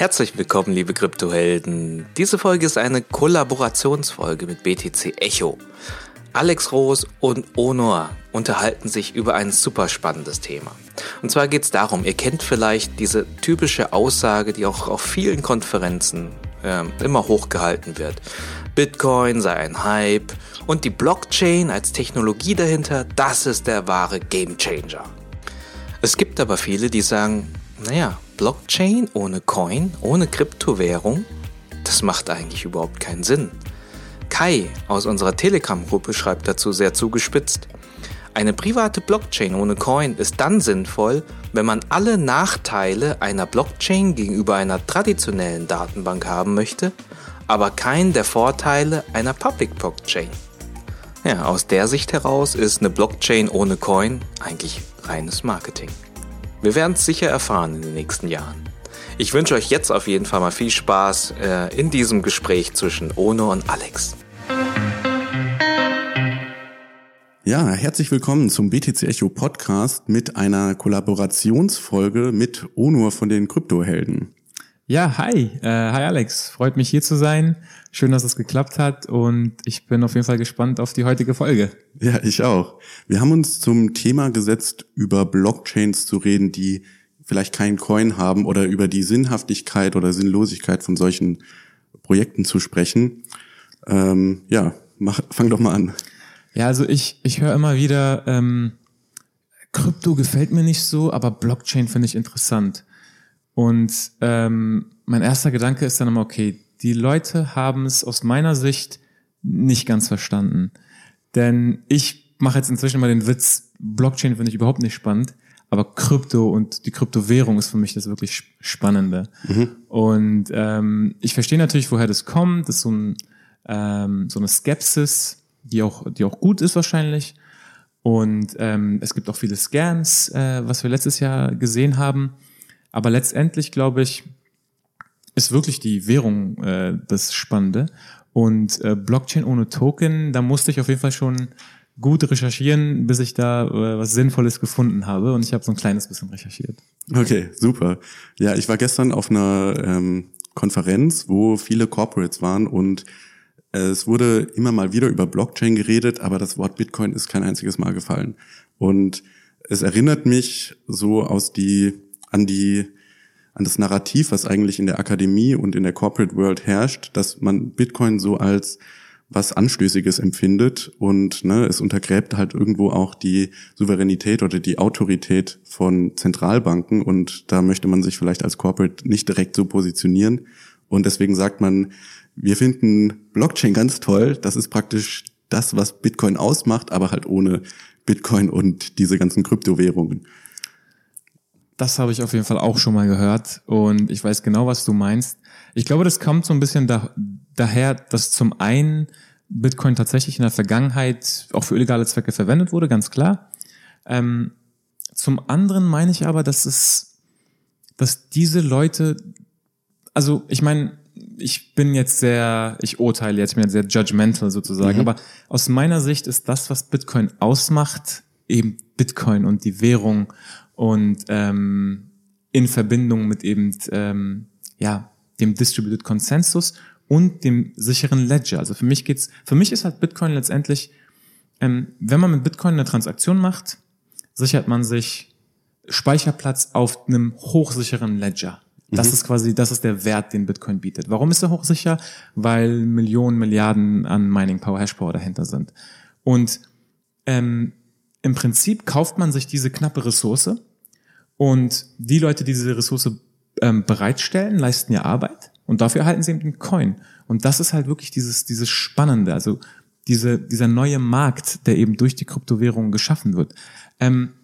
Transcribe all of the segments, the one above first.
Herzlich willkommen, liebe Kryptohelden. Diese Folge ist eine Kollaborationsfolge mit BTC Echo. Alex Roos und Onor unterhalten sich über ein super spannendes Thema. Und zwar geht es darum, ihr kennt vielleicht diese typische Aussage, die auch auf vielen Konferenzen äh, immer hochgehalten wird. Bitcoin sei ein Hype und die Blockchain als Technologie dahinter, das ist der wahre Gamechanger. Es gibt aber viele, die sagen, naja, Blockchain ohne Coin, ohne Kryptowährung, das macht eigentlich überhaupt keinen Sinn. Kai aus unserer Telegram-Gruppe schreibt dazu sehr zugespitzt. Eine private Blockchain ohne Coin ist dann sinnvoll, wenn man alle Nachteile einer Blockchain gegenüber einer traditionellen Datenbank haben möchte, aber keinen der Vorteile einer Public Blockchain. Ja, aus der Sicht heraus ist eine Blockchain ohne Coin eigentlich reines Marketing. Wir werden es sicher erfahren in den nächsten Jahren. Ich wünsche euch jetzt auf jeden Fall mal viel Spaß äh, in diesem Gespräch zwischen Ono und Alex. Ja, herzlich willkommen zum BTC Echo Podcast mit einer Kollaborationsfolge mit Onur von den Kryptohelden. Ja, hi, äh, hi Alex, freut mich hier zu sein. Schön, dass es geklappt hat und ich bin auf jeden Fall gespannt auf die heutige Folge. Ja, ich auch. Wir haben uns zum Thema gesetzt, über Blockchains zu reden, die vielleicht keinen Coin haben oder über die Sinnhaftigkeit oder Sinnlosigkeit von solchen Projekten zu sprechen. Ähm, ja, mach, fang doch mal an. Ja, also ich, ich höre immer wieder, ähm, Krypto gefällt mir nicht so, aber Blockchain finde ich interessant. Und ähm, mein erster Gedanke ist dann immer, okay, die Leute haben es aus meiner Sicht nicht ganz verstanden. Denn ich mache jetzt inzwischen mal den Witz, Blockchain finde ich überhaupt nicht spannend. Aber Krypto und die Kryptowährung ist für mich das wirklich Spannende. Mhm. Und ähm, ich verstehe natürlich, woher das kommt. Das ist so, ein, ähm, so eine Skepsis, die auch, die auch gut ist wahrscheinlich. Und ähm, es gibt auch viele Scams, äh, was wir letztes Jahr gesehen haben. Aber letztendlich, glaube ich, ist wirklich die Währung äh, das Spannende. Und äh, Blockchain ohne Token, da musste ich auf jeden Fall schon gut recherchieren, bis ich da äh, was Sinnvolles gefunden habe. Und ich habe so ein kleines bisschen recherchiert. Okay, super. Ja, ich war gestern auf einer ähm, Konferenz, wo viele Corporates waren und es wurde immer mal wieder über Blockchain geredet, aber das Wort Bitcoin ist kein einziges Mal gefallen. Und es erinnert mich so aus die, an die, an das Narrativ, was eigentlich in der Akademie und in der Corporate World herrscht, dass man Bitcoin so als was Anstößiges empfindet und ne, es untergräbt halt irgendwo auch die Souveränität oder die Autorität von Zentralbanken und da möchte man sich vielleicht als Corporate nicht direkt so positionieren und deswegen sagt man, wir finden Blockchain ganz toll, das ist praktisch das, was Bitcoin ausmacht, aber halt ohne Bitcoin und diese ganzen Kryptowährungen. Das habe ich auf jeden Fall auch schon mal gehört und ich weiß genau, was du meinst. Ich glaube, das kommt so ein bisschen da, daher, dass zum einen Bitcoin tatsächlich in der Vergangenheit auch für illegale Zwecke verwendet wurde, ganz klar. Ähm, zum anderen meine ich aber, dass es, dass diese Leute, also ich meine, ich bin jetzt sehr, ich urteile jetzt, ich bin jetzt sehr judgmental sozusagen, mhm. aber aus meiner Sicht ist das, was Bitcoin ausmacht, eben Bitcoin und die Währung und ähm, in Verbindung mit eben ähm, ja dem Distributed Consensus und dem sicheren Ledger. Also für mich geht's, für mich ist halt Bitcoin letztendlich, ähm, wenn man mit Bitcoin eine Transaktion macht, sichert man sich Speicherplatz auf einem hochsicheren Ledger. Das mhm. ist quasi, das ist der Wert, den Bitcoin bietet. Warum ist er hochsicher? Weil Millionen, Milliarden an Mining Power, Hash Power dahinter sind. Und ähm, im Prinzip kauft man sich diese knappe Ressource und die Leute, die diese Ressource ähm, bereitstellen, leisten ja Arbeit und dafür erhalten sie eben den Coin. Und das ist halt wirklich dieses, dieses Spannende, also diese, dieser neue Markt, der eben durch die Kryptowährung geschaffen wird. Ähm,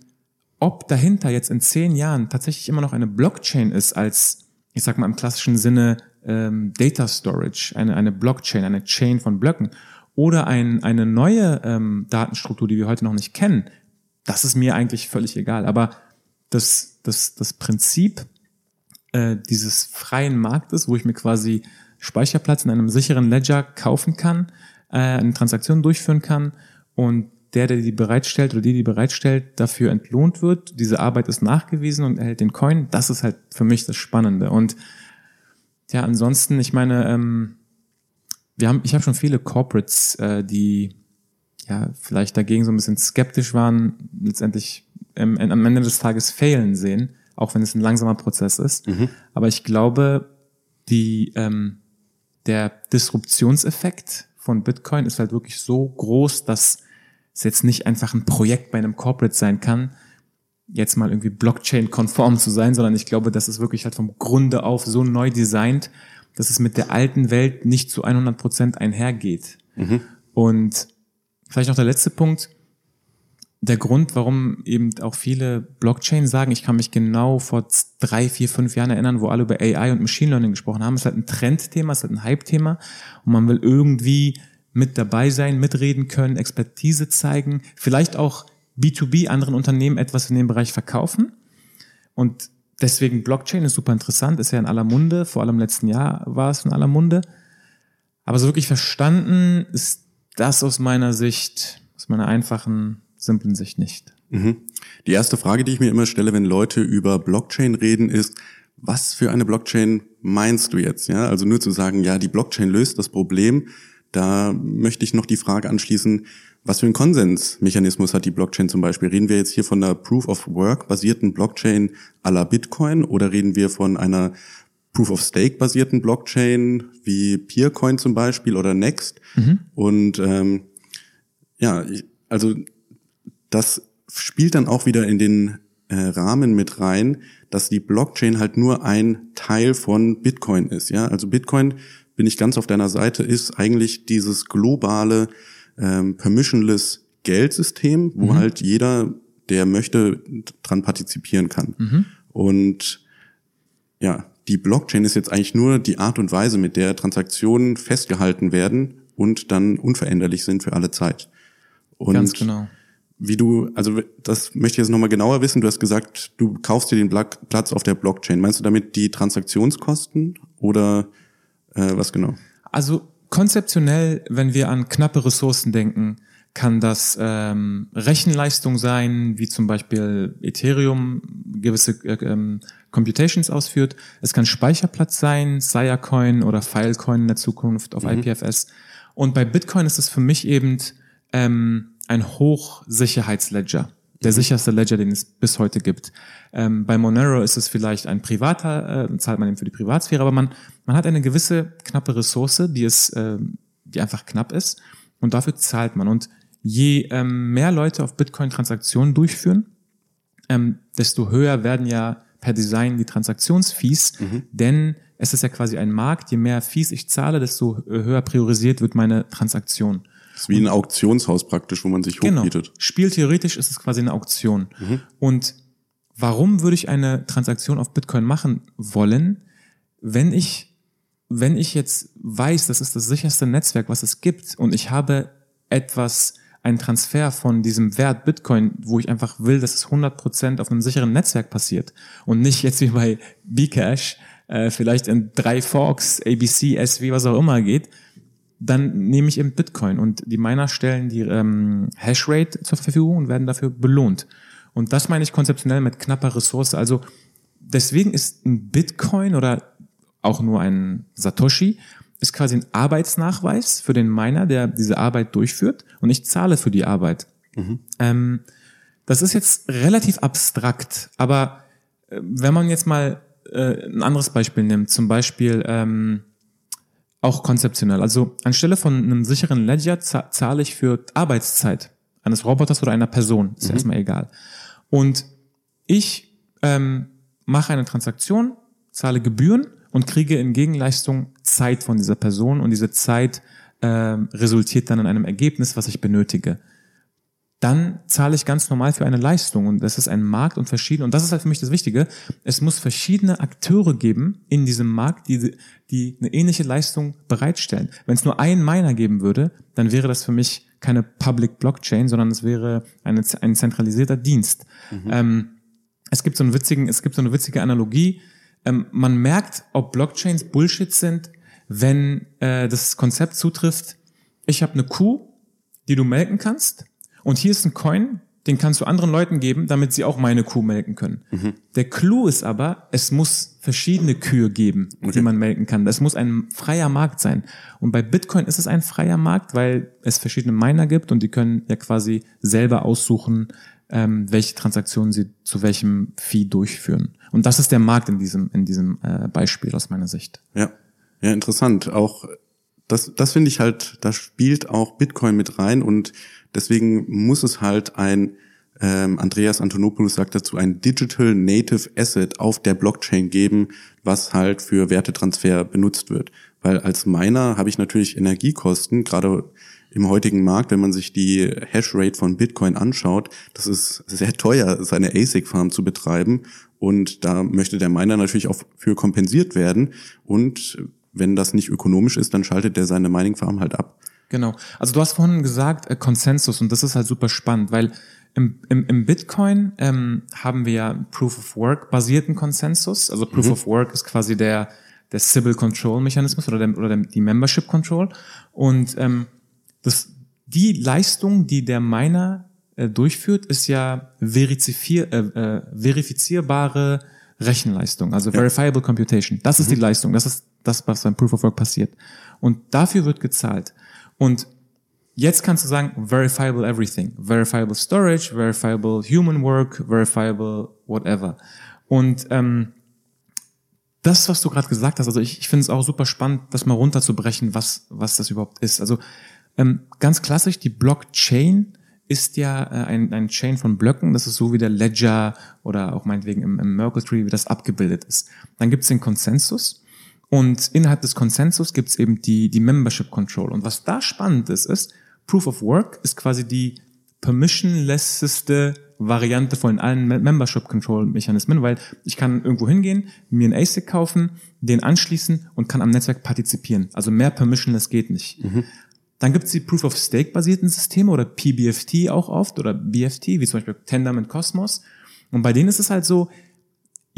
ob dahinter jetzt in zehn Jahren tatsächlich immer noch eine Blockchain ist als, ich sag mal im klassischen Sinne, ähm, Data Storage, eine, eine Blockchain, eine Chain von Blöcken oder ein, eine neue ähm, Datenstruktur, die wir heute noch nicht kennen, das ist mir eigentlich völlig egal. Aber das, das, das Prinzip äh, dieses freien Marktes, wo ich mir quasi Speicherplatz in einem sicheren Ledger kaufen kann, äh, eine Transaktion durchführen kann und der, der die bereitstellt oder die, die bereitstellt, dafür entlohnt wird. Diese Arbeit ist nachgewiesen und erhält den Coin. Das ist halt für mich das Spannende. Und ja, ansonsten, ich meine, ähm, wir haben, ich habe schon viele Corporates, äh, die ja vielleicht dagegen so ein bisschen skeptisch waren, letztendlich ähm, am Ende des Tages failen sehen, auch wenn es ein langsamer Prozess ist. Mhm. Aber ich glaube, die ähm, der Disruptionseffekt von Bitcoin ist halt wirklich so groß, dass es jetzt nicht einfach ein Projekt bei einem Corporate sein kann, jetzt mal irgendwie Blockchain-konform zu sein, sondern ich glaube, das ist wirklich halt vom Grunde auf so neu designt, dass es mit der alten Welt nicht zu 100 Prozent einhergeht. Mhm. Und vielleicht noch der letzte Punkt. Der Grund, warum eben auch viele Blockchain sagen, ich kann mich genau vor drei, vier, fünf Jahren erinnern, wo alle über AI und Machine Learning gesprochen haben, es ist halt ein Trendthema, es ist halt ein Hype-Thema und man will irgendwie mit dabei sein, mitreden können, Expertise zeigen, vielleicht auch B2B anderen Unternehmen etwas in dem Bereich verkaufen. Und deswegen Blockchain ist super interessant, ist ja in aller Munde, vor allem im letzten Jahr war es in aller Munde. Aber so wirklich verstanden ist das aus meiner Sicht, aus meiner einfachen, simplen Sicht nicht. Mhm. Die erste Frage, die ich mir immer stelle, wenn Leute über Blockchain reden, ist, was für eine Blockchain meinst du jetzt? Ja, also nur zu sagen, ja, die Blockchain löst das Problem. Da möchte ich noch die Frage anschließen, was für einen Konsensmechanismus hat die Blockchain zum Beispiel? Reden wir jetzt hier von einer Proof of Work basierten Blockchain à la Bitcoin oder reden wir von einer Proof of Stake basierten Blockchain wie Peercoin zum Beispiel oder Next? Mhm. Und ähm, ja, also das spielt dann auch wieder in den äh, Rahmen mit rein, dass die Blockchain halt nur ein Teil von Bitcoin ist. Ja, also Bitcoin bin ich ganz auf deiner Seite ist eigentlich dieses globale ähm, permissionless Geldsystem, wo mhm. halt jeder, der möchte, dran partizipieren kann. Mhm. Und ja, die Blockchain ist jetzt eigentlich nur die Art und Weise, mit der Transaktionen festgehalten werden und dann unveränderlich sind für alle Zeit. Und Ganz genau. Wie du, also das möchte ich jetzt nochmal genauer wissen. Du hast gesagt, du kaufst dir den Platz auf der Blockchain. Meinst du damit die Transaktionskosten oder äh, was genau? Also konzeptionell, wenn wir an knappe Ressourcen denken, kann das ähm, Rechenleistung sein, wie zum Beispiel Ethereum gewisse äh, ähm, Computations ausführt. Es kann Speicherplatz sein, Siacoin oder Filecoin in der Zukunft auf mhm. IPFS. Und bei Bitcoin ist es für mich eben ähm, ein Hochsicherheitsledger der sicherste Ledger, den es bis heute gibt. Ähm, bei Monero ist es vielleicht ein privater, äh, zahlt man eben für die Privatsphäre, aber man, man hat eine gewisse knappe Ressource, die es, äh, die einfach knapp ist und dafür zahlt man. Und je ähm, mehr Leute auf Bitcoin Transaktionen durchführen, ähm, desto höher werden ja per Design die Transaktionsfees, mhm. denn es ist ja quasi ein Markt. Je mehr Fees ich zahle, desto höher priorisiert wird meine Transaktion. Das ist wie ein Auktionshaus praktisch, wo man sich genau. hochbietet. Spieltheoretisch ist es quasi eine Auktion. Mhm. Und warum würde ich eine Transaktion auf Bitcoin machen wollen, wenn ich, wenn ich jetzt weiß, das ist das sicherste Netzwerk, was es gibt und ich habe etwas, einen Transfer von diesem Wert Bitcoin, wo ich einfach will, dass es 100% auf einem sicheren Netzwerk passiert und nicht jetzt wie bei Bcash, äh, vielleicht in drei Forks, ABC, SW, was auch immer geht, dann nehme ich eben Bitcoin und die Miner stellen die ähm, Hashrate zur Verfügung und werden dafür belohnt. Und das meine ich konzeptionell mit knapper Ressource. Also deswegen ist ein Bitcoin oder auch nur ein Satoshi ist quasi ein Arbeitsnachweis für den Miner, der diese Arbeit durchführt und ich zahle für die Arbeit. Mhm. Ähm, das ist jetzt relativ abstrakt, aber äh, wenn man jetzt mal äh, ein anderes Beispiel nimmt, zum Beispiel ähm, auch konzeptionell. Also anstelle von einem sicheren Ledger zahle ich für Arbeitszeit eines Roboters oder einer Person. Ist mhm. erstmal egal. Und ich ähm, mache eine Transaktion, zahle Gebühren und kriege in Gegenleistung Zeit von dieser Person und diese Zeit ähm, resultiert dann in einem Ergebnis, was ich benötige dann zahle ich ganz normal für eine Leistung und das ist ein Markt und verschiedene und das ist halt für mich das Wichtige. Es muss verschiedene Akteure geben in diesem Markt, die, die eine ähnliche Leistung bereitstellen. Wenn es nur einen Miner geben würde, dann wäre das für mich keine Public Blockchain, sondern es wäre eine, ein zentralisierter Dienst. Mhm. Ähm, es gibt so einen witzigen, es gibt so eine witzige Analogie. Ähm, man merkt, ob Blockchains Bullshit sind, wenn äh, das Konzept zutrifft. Ich habe eine Kuh, die du melken kannst und hier ist ein Coin, den kannst du anderen Leuten geben, damit sie auch meine Kuh melken können. Mhm. Der Clou ist aber, es muss verschiedene Kühe geben, die Okay. man melken kann. Das muss ein freier Markt sein. Und bei Bitcoin ist es ein freier Markt, weil es verschiedene Miner gibt und die können ja quasi selber aussuchen, ähm, welche Transaktionen sie zu welchem Fee durchführen. Und das ist der Markt in diesem, in diesem äh, Beispiel aus meiner Sicht. Ja, ja, interessant. Auch das, das finde ich halt, da spielt auch Bitcoin mit rein und deswegen muss es halt ein, ähm, Andreas Antonopoulos sagt dazu, ein Digital Native Asset auf der Blockchain geben, was halt für Wertetransfer benutzt wird. Weil als Miner habe ich natürlich Energiekosten, gerade im heutigen Markt, wenn man sich die Hashrate von Bitcoin anschaut, das ist sehr teuer, seine ASIC-Farm zu betreiben. Und da möchte der Miner natürlich auch für kompensiert werden. Und wenn das nicht ökonomisch ist, dann schaltet der seine Mining-Farm halt ab. Genau. Also du hast vorhin gesagt äh, Konsensus und das ist halt super spannend, weil im, im, im Bitcoin ähm, haben wir ja Proof of Work basierten Konsensus. Also Proof of Work ist quasi der der Sybil Control Mechanismus oder, der, oder der, die Membership Control und ähm, das die Leistung, die der Miner äh, durchführt, ist ja verifizier, äh, äh, verifizierbare Rechenleistung, also verifiable computation. Das ist die Leistung, das ist das, was beim Proof of Work passiert. Und dafür wird gezahlt. Und jetzt kannst du sagen, verifiable everything. Verifiable storage, verifiable human work, verifiable whatever. Und ähm, das, was du gerade gesagt hast, also ich, ich finde es auch super spannend, das mal runterzubrechen, was, was das überhaupt ist. Also ähm, ganz klassisch, die Blockchain ist ja äh, ein, ein Chain von Blöcken, das ist so wie der Ledger oder auch meinetwegen im, im Merkle Tree, wie das abgebildet ist. Dann gibt es den Konsensus und innerhalb des Konsensus gibt es eben die, die Membership Control. Und was da spannend ist, ist, Proof of Work ist quasi die permissionlesseste Variante von allen Me- Membership Control Mechanismen, weil ich kann irgendwo hingehen, mir einen ASIC kaufen, den anschließen und kann am Netzwerk partizipieren. Also mehr permissionless geht nicht. Dann gibt es die Proof of Stake basierten Systeme oder PBFT auch oft oder BFT, wie zum Beispiel Tendermint Cosmos. Und bei denen ist es halt so,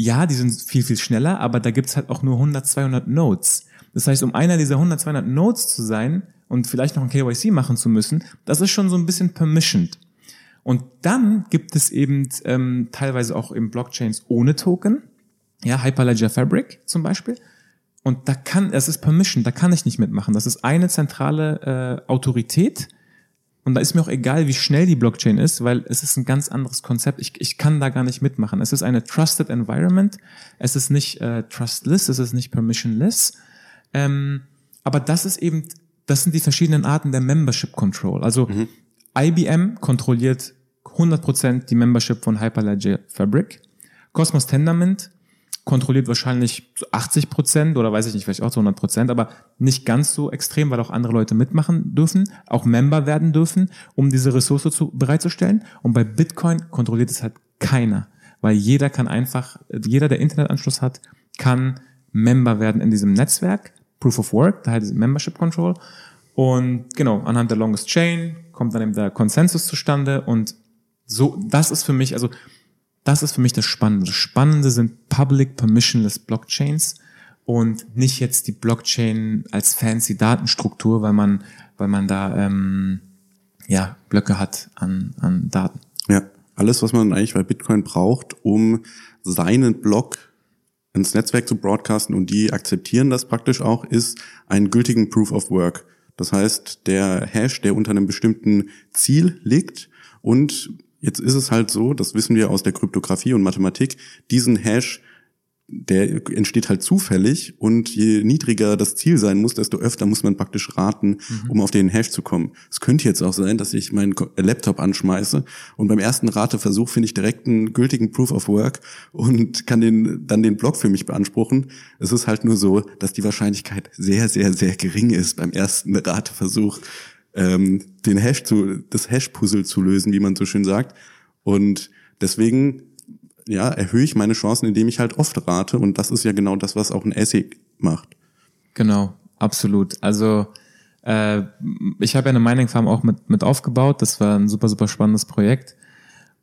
ja, die sind viel, viel schneller, aber da gibt's halt auch nur 100, 200 Nodes. Das heißt, um einer dieser 100, 200 Nodes zu sein und vielleicht noch ein KYC machen zu müssen, das ist schon so ein bisschen permissioned. Und dann gibt es eben ähm, teilweise auch eben Blockchains ohne Token, ja, Hyperledger Fabric zum Beispiel. Und da kann, es ist permission, da kann ich nicht mitmachen. Das ist eine zentrale äh, Autorität. Und da ist mir auch egal, wie schnell die Blockchain ist, weil es ist ein ganz anderes Konzept. Ich, ich kann da gar nicht mitmachen. Es ist eine trusted environment. Es ist nicht äh, trustless, es ist nicht permissionless. Ähm, aber das ist eben, das sind die verschiedenen Arten der Membership Control. Also IBM kontrolliert 100% die Membership von Hyperledger Fabric. Cosmos Tendermint kontrolliert wahrscheinlich zu 80 Prozent oder weiß ich nicht, vielleicht auch zu 100 Prozent, aber nicht ganz so extrem, weil auch andere Leute mitmachen dürfen, auch Member werden dürfen, um diese Ressource zu, bereitzustellen. Und bei Bitcoin kontrolliert es halt keiner, weil jeder kann einfach, jeder, der Internetanschluss hat, kann Member werden in diesem Netzwerk. Proof of Work, da heißt es Membership Control. Und genau, anhand der Longest Chain kommt dann eben der Konsensus zustande und so, das ist für mich, also das ist für mich das Spannende. Das Spannende sind Public Permissionless Blockchains und nicht jetzt die Blockchain als fancy Datenstruktur, weil man, weil man da ähm, ja Blöcke hat an, an Daten. Ja, alles, was man eigentlich bei Bitcoin braucht, um seinen Block ins Netzwerk zu broadcasten und die akzeptieren das praktisch auch, ist einen gültigen Proof of Work. Das heißt, der Hash, der unter einem bestimmten Ziel liegt und jetzt ist es halt so, das wissen wir aus der Kryptographie und Mathematik, diesen Hash der entsteht halt zufällig und je niedriger das Ziel sein muss, desto öfter muss man praktisch raten, um auf den Hash zu kommen. Es könnte jetzt auch sein, dass ich meinen Ko- Laptop anschmeiße und beim ersten Rateversuch finde ich direkt einen gültigen Proof of Work und kann den, dann den Block für mich beanspruchen. Es ist halt nur so, dass die Wahrscheinlichkeit sehr, sehr, sehr gering ist, beim ersten Rateversuch ähm, den Hash zu, das Hash-Puzzle zu lösen, wie man so schön sagt. Und deswegen ja, erhöhe ich meine Chancen, indem ich halt oft rate. Und das ist ja genau das, was auch ein ASIC macht. Genau, absolut. Also äh, ich habe ja eine Mining Farm auch mit, mit aufgebaut. Das war ein super, super spannendes Projekt.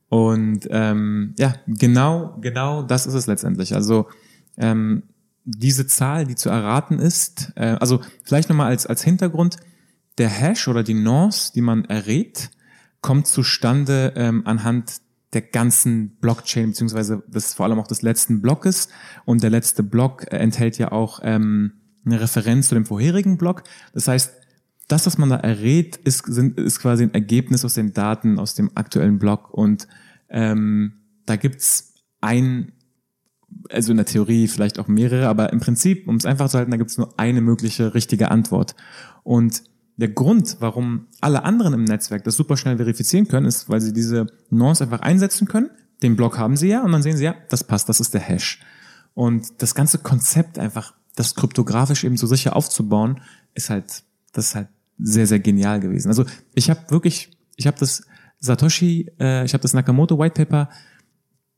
Und ähm, ja, genau, genau das ist es letztendlich. Also ähm, diese Zahl, die zu erraten ist, äh, also vielleicht nochmal als, als Hintergrund, der Hash oder die Nonce, die man errät, kommt zustande ähm, anhand der ganzen Blockchain, beziehungsweise das vor allem auch des letzten Blockes. Und der letzte Block äh, enthält ja auch ähm, eine Referenz zu dem vorherigen Block. Das heißt, das, was man da errät, ist, sind, ist quasi ein Ergebnis aus den Daten aus dem aktuellen Block. Und ähm, da gibt's ein, also in der Theorie vielleicht auch mehrere, aber im Prinzip, um es einfach zu halten, da gibt's nur eine mögliche richtige Antwort. Und der Grund, warum alle anderen im Netzwerk das super schnell verifizieren können, ist, weil sie diese Nonce einfach einsetzen können. Den Block haben sie ja und dann sehen sie ja, das passt, das ist der Hash. Und das ganze Konzept einfach, das kryptografisch eben so sicher aufzubauen, ist halt, das ist halt sehr, sehr genial gewesen. Also ich habe wirklich, ich habe das Satoshi, äh, ich habe das Nakamoto White Paper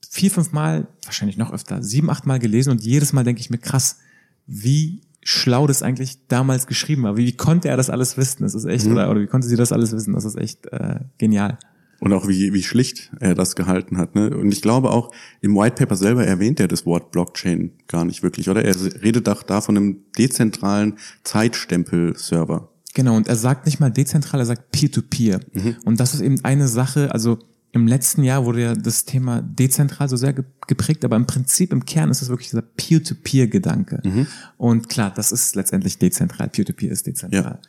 vier, fünf Mal, wahrscheinlich noch öfter, sieben, acht Mal gelesen und jedes Mal denke ich mir, krass, wie schlau das eigentlich damals geschrieben war. Wie, wie konnte er das alles wissen? Das ist echt, mhm. oder, oder wie konnte sie das alles wissen? Das ist echt äh, genial. Und auch wie, wie schlicht er das gehalten hat. Ne? Und ich glaube auch, im White Paper selber erwähnt er das Wort Blockchain gar nicht wirklich, oder? Er redet doch da von einem dezentralen Zeitstempel-Server. Genau, und er sagt nicht mal dezentral, er sagt Peer-to-Peer. -Peer. Mhm. Und das ist eben eine Sache, also im letzten Jahr wurde ja das Thema dezentral so sehr geprägt, aber im Prinzip, im Kern ist es wirklich dieser Peer-to-Peer-Gedanke. Mhm. Und klar, das ist letztendlich dezentral. Peer-to-Peer -Peer ist dezentral.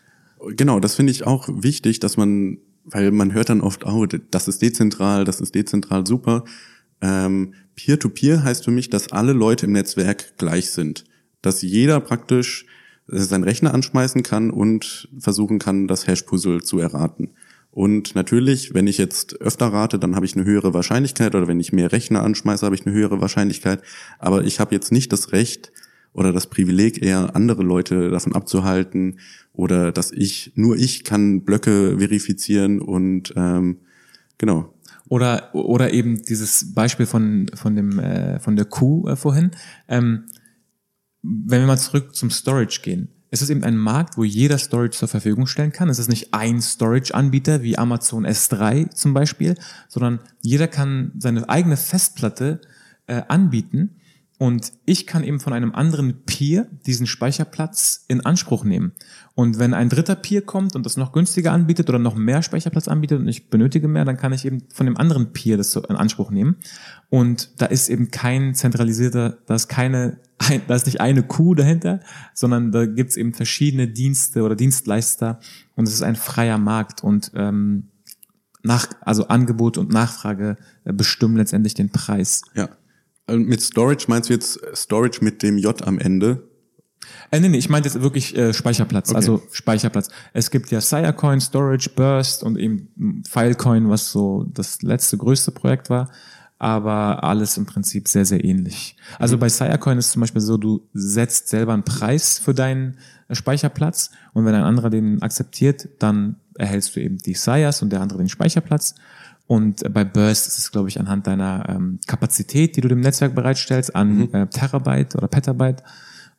Ja. Genau, das finde ich auch wichtig, dass man, weil man hört dann oft, oh, das ist dezentral, das ist dezentral, super. Ähm, Peer-to-Peer -Peer heißt für mich, dass alle Leute im Netzwerk gleich sind. Dass jeder praktisch seinen Rechner anschmeißen kann und versuchen kann, das Hash-Puzzle zu erraten. Und natürlich, wenn ich jetzt öfter rate, dann habe ich eine höhere Wahrscheinlichkeit oder wenn ich mehr Rechner anschmeiße, habe ich eine höhere Wahrscheinlichkeit. Aber ich habe jetzt nicht das Recht oder das Privileg, eher andere Leute davon abzuhalten oder dass ich, nur ich kann Blöcke verifizieren und ähm, genau. Oder, oder eben dieses Beispiel von, von, dem, äh, von der Kuh äh, vorhin. Ähm, wenn wir mal zurück zum Storage gehen es ist eben ein Markt, wo jeder Storage zur Verfügung stellen kann. Es ist nicht ein Storage-Anbieter wie Amazon S3 zum Beispiel, sondern jeder kann seine eigene Festplatte äh, anbieten und ich kann eben von einem anderen Peer diesen Speicherplatz in Anspruch nehmen. Und wenn ein dritter Peer kommt und das noch günstiger anbietet oder noch mehr Speicherplatz anbietet und ich benötige mehr, dann kann ich eben von dem anderen Peer das so in Anspruch nehmen. Und da ist eben kein zentralisierter, da ist keine, da ist nicht eine Kuh dahinter, sondern da gibt's eben verschiedene Dienste oder Dienstleister und es ist ein freier Markt und ähm, nach, also Angebot und Nachfrage äh, bestimmen letztendlich den Preis. Ja. Äh, mit Storage meinst du jetzt Storage mit dem J am Ende? Äh, nee, nee, ich meinte jetzt wirklich äh, Speicherplatz, okay. also Speicherplatz. Es gibt ja Sirecoin, Storage, Burst und eben Filecoin, was so das letzte größte Projekt war, aber alles im Prinzip sehr, sehr ähnlich. Also mhm. bei Sirecoin ist zum Beispiel so, du setzt selber einen Preis für deinen äh, Speicherplatz und wenn ein anderer den akzeptiert, dann erhältst du eben die Sires und der andere den Speicherplatz. Und bei Burst ist es, glaube ich, anhand deiner ähm, Kapazität, die du dem Netzwerk bereitstellst, an mhm. äh, Terabyte oder Petabyte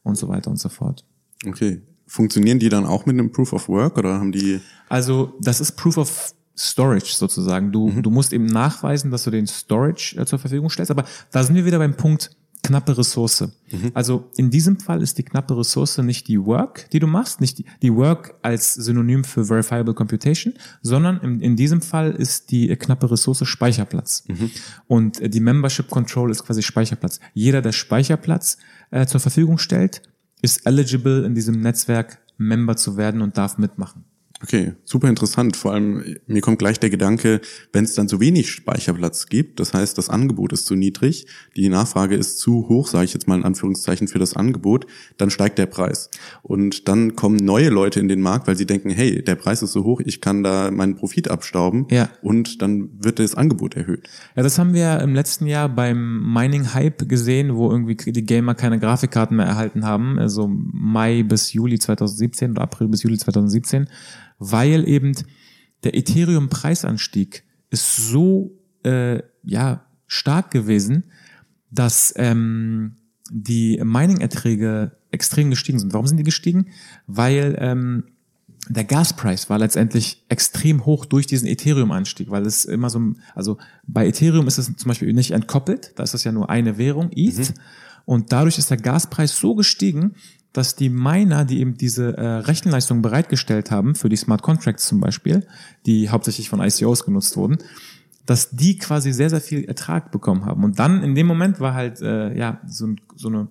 und so weiter und so fort. Okay. Funktionieren die dann auch mit einem Proof of Work oder haben die? Also das ist Proof of Storage sozusagen. Du, mhm. du musst eben nachweisen, dass du den Storage äh, zur Verfügung stellst. Aber da sind wir wieder beim Punkt, knappe Ressource. Mhm. Also in diesem Fall ist die knappe Ressource nicht die Work, die du machst, nicht die, die Work als Synonym für Verifiable Computation, sondern in, in diesem Fall ist die knappe Ressource Speicherplatz. Mhm. Und äh, die Membership Control ist quasi Speicherplatz. Jeder, der Speicherplatz äh, zur Verfügung stellt, ist eligible in diesem Netzwerk Member zu werden und darf mitmachen. Okay, super interessant. Vor allem, mir kommt gleich der Gedanke, wenn es dann zu wenig Speicherplatz gibt, das heißt, das Angebot ist zu niedrig, die Nachfrage ist zu hoch, sage ich jetzt mal in Anführungszeichen, für das Angebot, dann steigt der Preis. Und dann kommen neue Leute in den Markt, weil sie denken, hey, der Preis ist so hoch, ich kann da meinen Profit abstauben ja. und dann wird das Angebot erhöht. Ja, das haben wir im letzten Jahr beim Mining-Hype gesehen, wo irgendwie die Gamer keine Grafikkarten mehr erhalten haben, also Mai bis Juli 2017 oder April bis Juli 2017 weil eben der Ethereum-Preisanstieg ist so äh, ja stark gewesen, dass ähm, die Mining-Erträge extrem gestiegen sind. Warum sind die gestiegen? Weil ähm, der Gaspreis war letztendlich extrem hoch durch diesen Ethereum-Anstieg, weil es immer so, also bei Ethereum ist es zum Beispiel nicht entkoppelt, da ist das ja nur eine Währung, ETH, mhm. und dadurch ist der Gaspreis so gestiegen, dass die Miner, die eben diese äh, Rechenleistung bereitgestellt haben, für die Smart Contracts zum Beispiel, die hauptsächlich von ICOs genutzt wurden, dass die quasi sehr, sehr viel Ertrag bekommen haben. Und dann in dem Moment war halt äh, ja so, so eine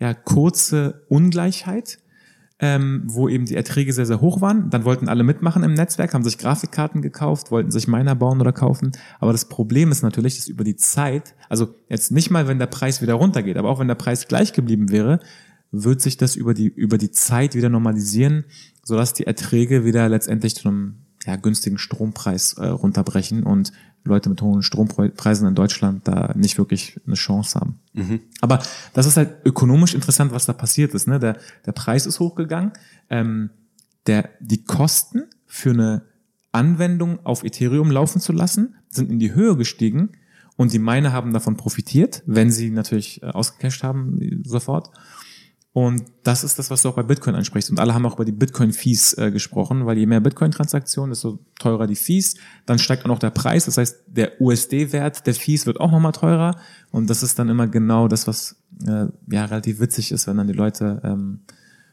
ja, kurze Ungleichheit, ähm, wo eben die Erträge sehr, sehr hoch waren. Dann wollten alle mitmachen im Netzwerk, haben sich Grafikkarten gekauft, wollten sich Miner bauen oder kaufen. Aber das Problem ist natürlich, dass über die Zeit, also jetzt nicht mal, wenn der Preis wieder runtergeht, aber auch wenn der Preis gleich geblieben wäre, wird sich das über die, über die Zeit wieder normalisieren, sodass die Erträge wieder letztendlich zu einem ja, günstigen Strompreis äh, runterbrechen und Leute mit hohen Strompreisen in Deutschland da nicht wirklich eine Chance haben. Mhm. Aber das ist halt ökonomisch interessant, was da passiert ist. Ne? Der, der Preis ist hochgegangen. Ähm, der, die Kosten für eine Anwendung auf Ethereum laufen zu lassen, sind in die Höhe gestiegen und die Miner haben davon profitiert, wenn sie natürlich äh, ausgecasht haben sofort. Und das ist das, was du auch bei Bitcoin ansprichst. Und alle haben auch über die Bitcoin-Fees äh, gesprochen, weil je mehr Bitcoin-Transaktionen, desto teurer die Fees. Dann steigt auch noch der Preis. Das heißt, der USD-Wert der Fees wird auch nochmal teurer. Und das ist dann immer genau das, was äh, ja relativ witzig ist, wenn dann die Leute ähm,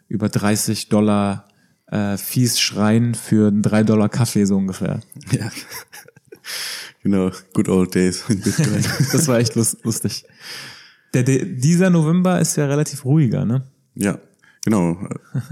über 30 Dollar äh, Fees schreien für einen 3 Dollar Kaffee so ungefähr. Ja. genau, good old days in Bitcoin. das war echt lustig. Der, der, dieser November ist ja relativ ruhiger, ne? Ja, genau.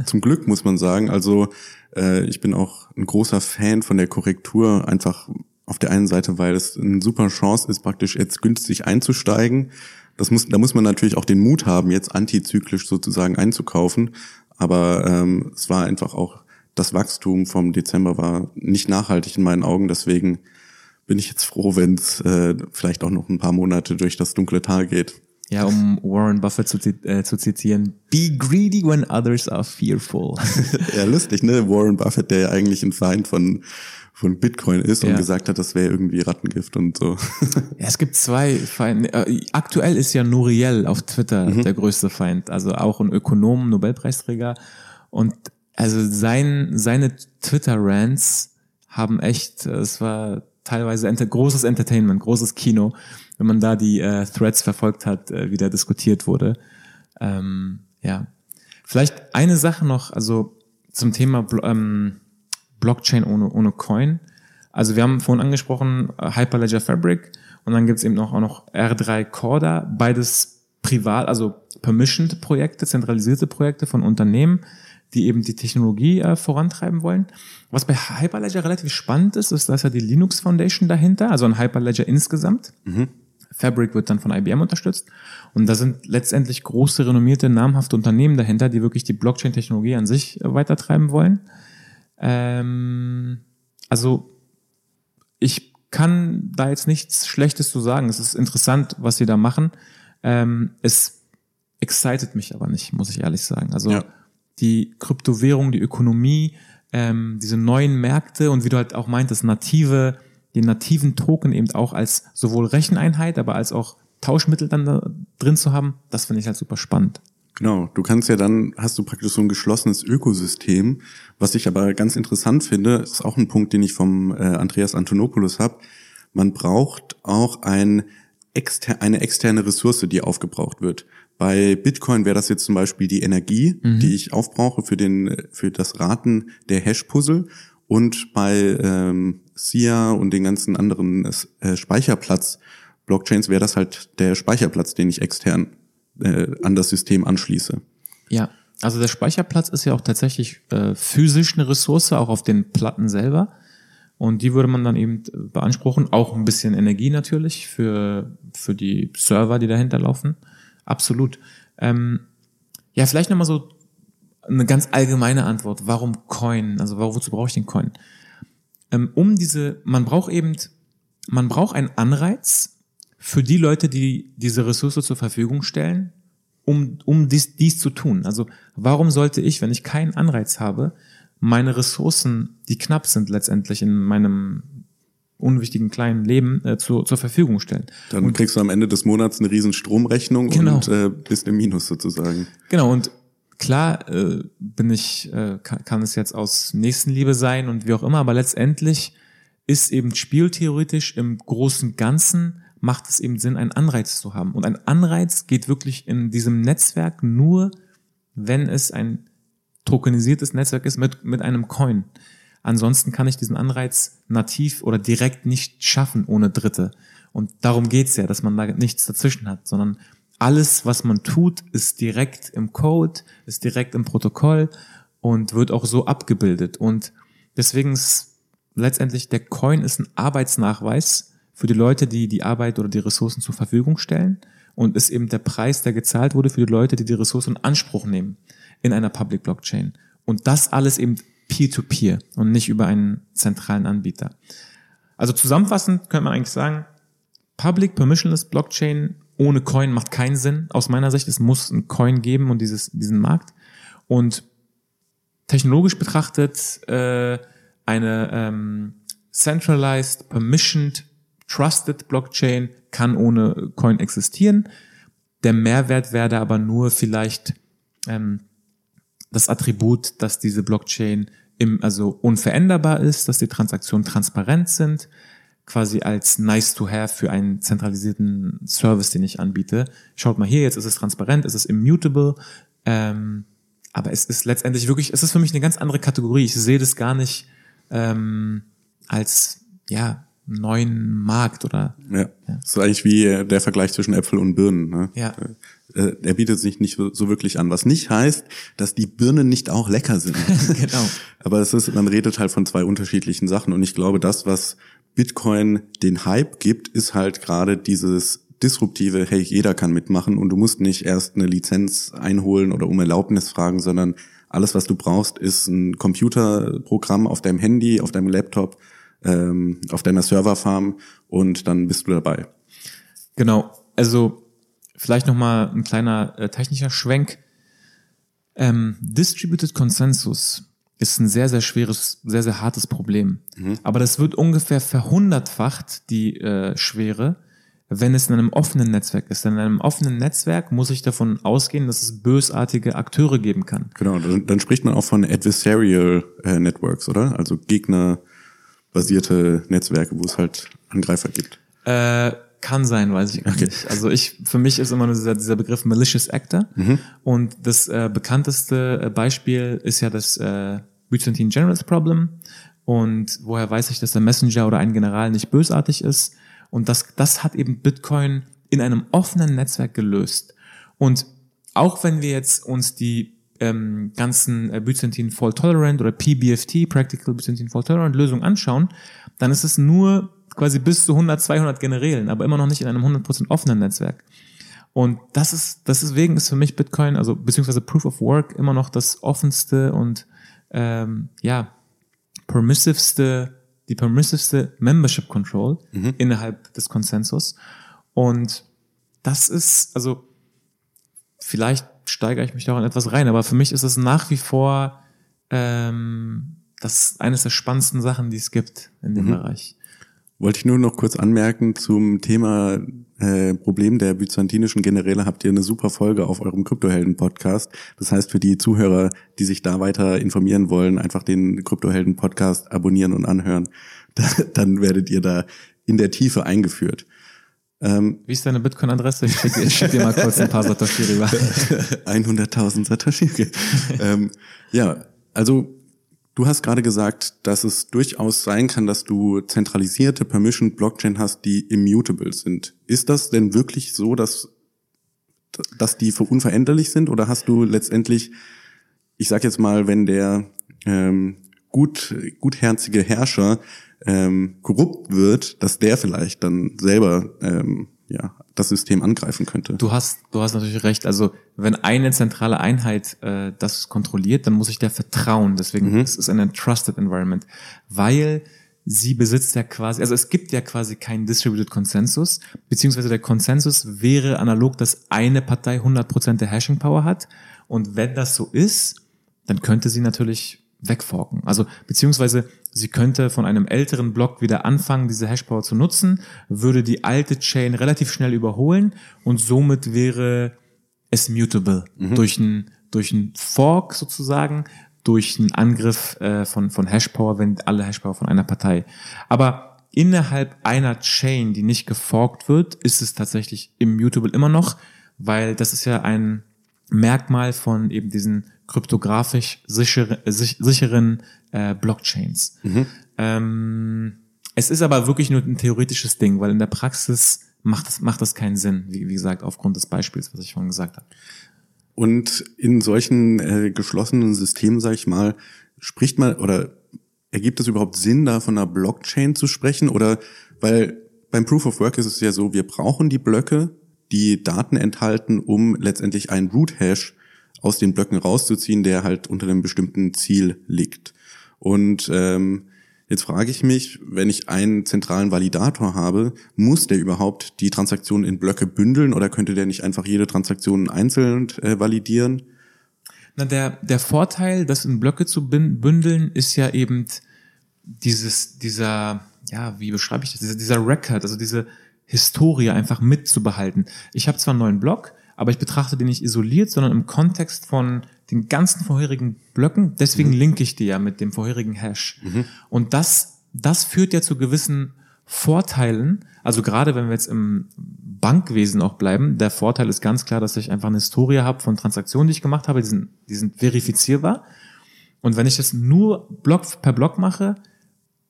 Zum Glück muss man sagen. Also äh, ich bin auch ein großer Fan von der Korrektur, einfach auf der einen Seite, weil es eine super Chance ist, praktisch jetzt günstig einzusteigen. Das muss, da muss man natürlich auch den Mut haben, jetzt antizyklisch sozusagen einzukaufen. Aber ähm, es war einfach auch, das Wachstum vom Dezember war nicht nachhaltig in meinen Augen. Deswegen bin ich jetzt froh, wenn es äh, vielleicht auch noch ein paar Monate durch das dunkle Tal geht. Ja, um Warren Buffett zu, äh, zu zitieren, be greedy when others are fearful. ja, lustig, ne? Warren Buffett, der ja eigentlich ein Feind von, von Bitcoin ist ja. und gesagt hat, das wäre irgendwie Rattengift und so. ja, es gibt zwei Feinde. Äh, aktuell ist ja Nuriel auf Twitter mhm. der größte Feind, also auch ein Ökonom, Nobelpreisträger. Und also sein, seine Twitter-Rants haben echt, es war teilweise enter großes Entertainment, großes Kino wenn man da die äh, Threads verfolgt hat, äh, wie da diskutiert wurde. Ähm, ja. Vielleicht eine Sache noch, also zum Thema Blo ähm, Blockchain ohne, ohne Coin. Also wir haben vorhin angesprochen äh, Hyperledger Fabric und dann gibt's eben noch, auch noch R3 Corda, beides privat, also permissioned Projekte, zentralisierte Projekte von Unternehmen, die eben die Technologie äh, vorantreiben wollen. Was bei Hyperledger relativ spannend ist, ist, dass ja die Linux Foundation dahinter, also ein Hyperledger insgesamt. Mhm. Fabric wird dann von IBM unterstützt. Und da sind letztendlich große, renommierte, namhafte Unternehmen dahinter, die wirklich die Blockchain-Technologie an sich äh, weitertreiben wollen. Ähm, also ich kann da jetzt nichts Schlechtes zu sagen. Es ist interessant, was sie da machen. Ähm, es excited mich aber nicht, muss ich ehrlich sagen. Also ja. Die Kryptowährung, die Ökonomie, ähm, diese neuen Märkte und wie du halt auch meintest, native den nativen Token eben auch als sowohl Recheneinheit, aber als auch Tauschmittel dann da drin zu haben, das finde ich halt super spannend. Genau, du kannst ja dann, hast du praktisch so ein geschlossenes Ökosystem. Was ich aber ganz interessant finde, ist auch ein Punkt, den ich vom äh, Andreas Antonopoulos habe. Man braucht auch ein exter eine externe Ressource, die aufgebraucht wird. Bei Bitcoin wäre das jetzt zum Beispiel die Energie, mhm. die ich aufbrauche für den für das Raten der Hash-Puzzle. Und bei ähm, SIA und den ganzen anderen äh, Speicherplatz-Blockchains wäre das halt der Speicherplatz, den ich extern äh, an das System anschließe. Ja, also der Speicherplatz ist ja auch tatsächlich äh, physisch eine Ressource, auch auf den Platten selber. Und die würde man dann eben beanspruchen. Auch ein bisschen Energie natürlich für, für die Server, die dahinter laufen. Absolut. Ähm, ja, vielleicht nochmal so eine ganz allgemeine Antwort. Warum Coin? Also wozu brauche ich den Coin? Ähm, um diese, man braucht eben, man braucht einen Anreiz für die Leute, die diese Ressource zur Verfügung stellen, um, um dies, dies zu tun. Also warum sollte ich, wenn ich keinen Anreiz habe, meine Ressourcen, die knapp sind letztendlich in meinem unwichtigen kleinen Leben äh, zu, zur Verfügung stellen. Dann und, kriegst du am Ende des Monats eine riesen Stromrechnung genau. und äh, bist im Minus sozusagen. Genau, und klar äh, bin ich, äh, kann, kann es jetzt aus Nächstenliebe sein und wie auch immer, aber letztendlich ist eben spieltheoretisch im großen Ganzen macht es eben Sinn, einen Anreiz zu haben. Und ein Anreiz geht wirklich in diesem Netzwerk nur wenn es ein tokenisiertes Netzwerk ist mit, mit einem Coin. Ansonsten kann ich diesen Anreiz nativ oder direkt nicht schaffen ohne Dritte. Und darum geht's ja, dass man da nichts dazwischen hat, sondern alles, was man tut, ist direkt im Code, ist direkt im Protokoll und wird auch so abgebildet. Und deswegen ist letztendlich der Coin ist ein Arbeitsnachweis für die Leute, die die Arbeit oder die Ressourcen zur Verfügung stellen und ist eben der Preis, der gezahlt wurde für die Leute, die die Ressourcen in Anspruch nehmen in einer Public Blockchain. Und das alles eben peer-to-peer -peer und nicht über einen zentralen Anbieter. Also zusammenfassend könnte man eigentlich sagen, Public Permissionless Blockchain ohne Coin macht keinen Sinn. Aus meiner Sicht, es muss ein Coin geben und dieses, diesen Markt. Und technologisch betrachtet äh, eine ähm, centralized, permissioned, trusted Blockchain kann ohne Coin existieren. Der Mehrwert werde aber nur vielleicht ähm, das Attribut, dass diese Blockchain im, also unveränderbar ist, dass die Transaktionen transparent sind, quasi als nice to have für einen zentralisierten Service, den ich anbiete. Schaut mal hier, jetzt ist es transparent, es ist immutable, ähm, aber es ist letztendlich wirklich, es ist für mich eine ganz andere Kategorie. Ich sehe das gar nicht ähm, als ja neuen Markt oder ja. ja. Das ist eigentlich wie der Vergleich zwischen Äpfel und Birnen. Ne? Ja. Äh, er bietet sich nicht so wirklich an. Was nicht heißt, dass die Birnen nicht auch lecker sind. genau. Aber es ist, man redet halt von zwei unterschiedlichen Sachen. Und ich glaube, das, was Bitcoin den Hype gibt, ist halt gerade dieses disruptive, hey, jeder kann mitmachen und du musst nicht erst eine Lizenz einholen oder um Erlaubnis fragen, sondern alles, was du brauchst, ist ein Computerprogramm auf deinem Handy, auf deinem Laptop, ähm, auf deiner Serverfarm und dann bist du dabei. Genau. Also Vielleicht nochmal ein kleiner äh, technischer Schwenk. Ähm, Distributed Consensus ist ein sehr, sehr schweres, sehr, sehr hartes Problem. Mhm. Aber das wird ungefähr verhundertfacht, die äh, Schwere, wenn es in einem offenen Netzwerk ist. Denn in einem offenen Netzwerk muss ich davon ausgehen, dass es bösartige Akteure geben kann. Genau, dann, dann spricht man auch von Adversarial äh, Networks, oder? Also gegnerbasierte Netzwerke, wo es halt Angreifer gibt. Äh, kann sein, weiß ich okay. nicht. Also ich, für mich ist immer nur dieser, dieser Begriff malicious actor. Mhm. Und das äh, bekannteste äh, Beispiel ist ja das äh, Byzantine Generals Problem. Und woher weiß ich, dass der Messenger oder ein General nicht bösartig ist? Und das, das hat eben Bitcoin in einem offenen Netzwerk gelöst. Und auch wenn wir jetzt uns die ähm, ganzen äh, Byzantine Fault Tolerant oder PBFT, Practical Byzantine Fault Tolerant Lösung anschauen, dann ist es nur quasi bis zu 100, 200 Generälen, aber immer noch nicht in einem 100% offenen Netzwerk. Und das ist, das deswegen ist für mich Bitcoin, also beziehungsweise Proof of Work immer noch das offenste und ähm, ja permissivste, die permissivste Membership Control mhm. innerhalb des Konsensus. Und das ist, also vielleicht steigere ich mich da auch in etwas rein, aber für mich ist es nach wie vor ähm, das eines der spannendsten Sachen, die es gibt in dem mhm. Bereich. Wollte ich nur noch kurz anmerken zum Thema äh, Problem der byzantinischen Generäle habt ihr eine super Folge auf eurem Kryptohelden-Podcast. Das heißt, für die Zuhörer, die sich da weiter informieren wollen, einfach den Kryptohelden-Podcast abonnieren und anhören. Dann werdet ihr da in der Tiefe eingeführt. Ähm, Wie ist deine Bitcoin-Adresse? Ich schicke schick dir mal kurz ein paar Satoshi rüber. 100.000 Satoshi. Ähm, ja, also Du hast gerade gesagt, dass es durchaus sein kann, dass du zentralisierte Permission Blockchain hast, die immutable sind. Ist das denn wirklich so, dass, dass die unveränderlich sind? Oder hast du letztendlich, ich sag jetzt mal, wenn der ähm, gut, gutherzige Herrscher ähm, korrupt wird, dass der vielleicht dann selber ähm, ja, das System angreifen könnte. Du hast, du hast natürlich recht. Also wenn eine zentrale Einheit äh, das kontrolliert, dann muss ich der vertrauen. Deswegen mhm. es ist es ein Trusted Environment, weil sie besitzt ja quasi, also es gibt ja quasi keinen Distributed Consensus, beziehungsweise der Konsensus wäre analog, dass eine Partei 100% der Hashing Power hat. Und wenn das so ist, dann könnte sie natürlich wegforken. Also beziehungsweise sie könnte von einem älteren Block wieder anfangen, diese Hashpower zu nutzen, würde die alte Chain relativ schnell überholen und somit wäre es mutable mhm. durch ein durch ein Fork sozusagen, durch einen Angriff äh, von von Hashpower, wenn alle Hashpower von einer Partei. Aber innerhalb einer Chain, die nicht geforkt wird, ist es tatsächlich immutable immer noch, weil das ist ja ein Merkmal von eben diesen kryptografisch sichere, sich, sicheren äh, Blockchains. Ähm, es ist aber wirklich nur ein theoretisches Ding, weil in der Praxis macht das, macht das keinen Sinn, wie, wie gesagt, aufgrund des Beispiels, was ich vorhin gesagt habe. Und in solchen äh, geschlossenen Systemen, sage ich mal, spricht man oder ergibt es überhaupt Sinn, da von einer Blockchain zu sprechen? Oder weil beim Proof of Work ist es ja so, wir brauchen die Blöcke, die Daten enthalten, um letztendlich einen Root-Hash aus den Blöcken rauszuziehen, der halt unter einem bestimmten Ziel liegt. Und ähm, jetzt frage ich mich, wenn ich einen zentralen Validator habe, muss der überhaupt die Transaktion in Blöcke bündeln oder könnte der nicht einfach jede Transaktion einzeln äh, validieren? Na, der, der Vorteil, das in Blöcke zu bündeln, ist ja eben dieses, dieser, ja, wie beschreibe ich das, dieser, dieser Record, also diese Historie einfach mitzubehalten. Ich habe zwar einen neuen Block, aber ich betrachte den nicht isoliert, sondern im Kontext von den ganzen vorherigen Blöcken. Deswegen linke ich die ja mit dem vorherigen Hash. Und das, das führt ja zu gewissen Vorteilen. Also gerade wenn wir jetzt im Bankwesen auch bleiben, der Vorteil ist ganz klar, dass ich einfach eine Historie habe von Transaktionen, die ich gemacht habe, die sind, die sind verifizierbar. Und wenn ich das nur Block per Block mache,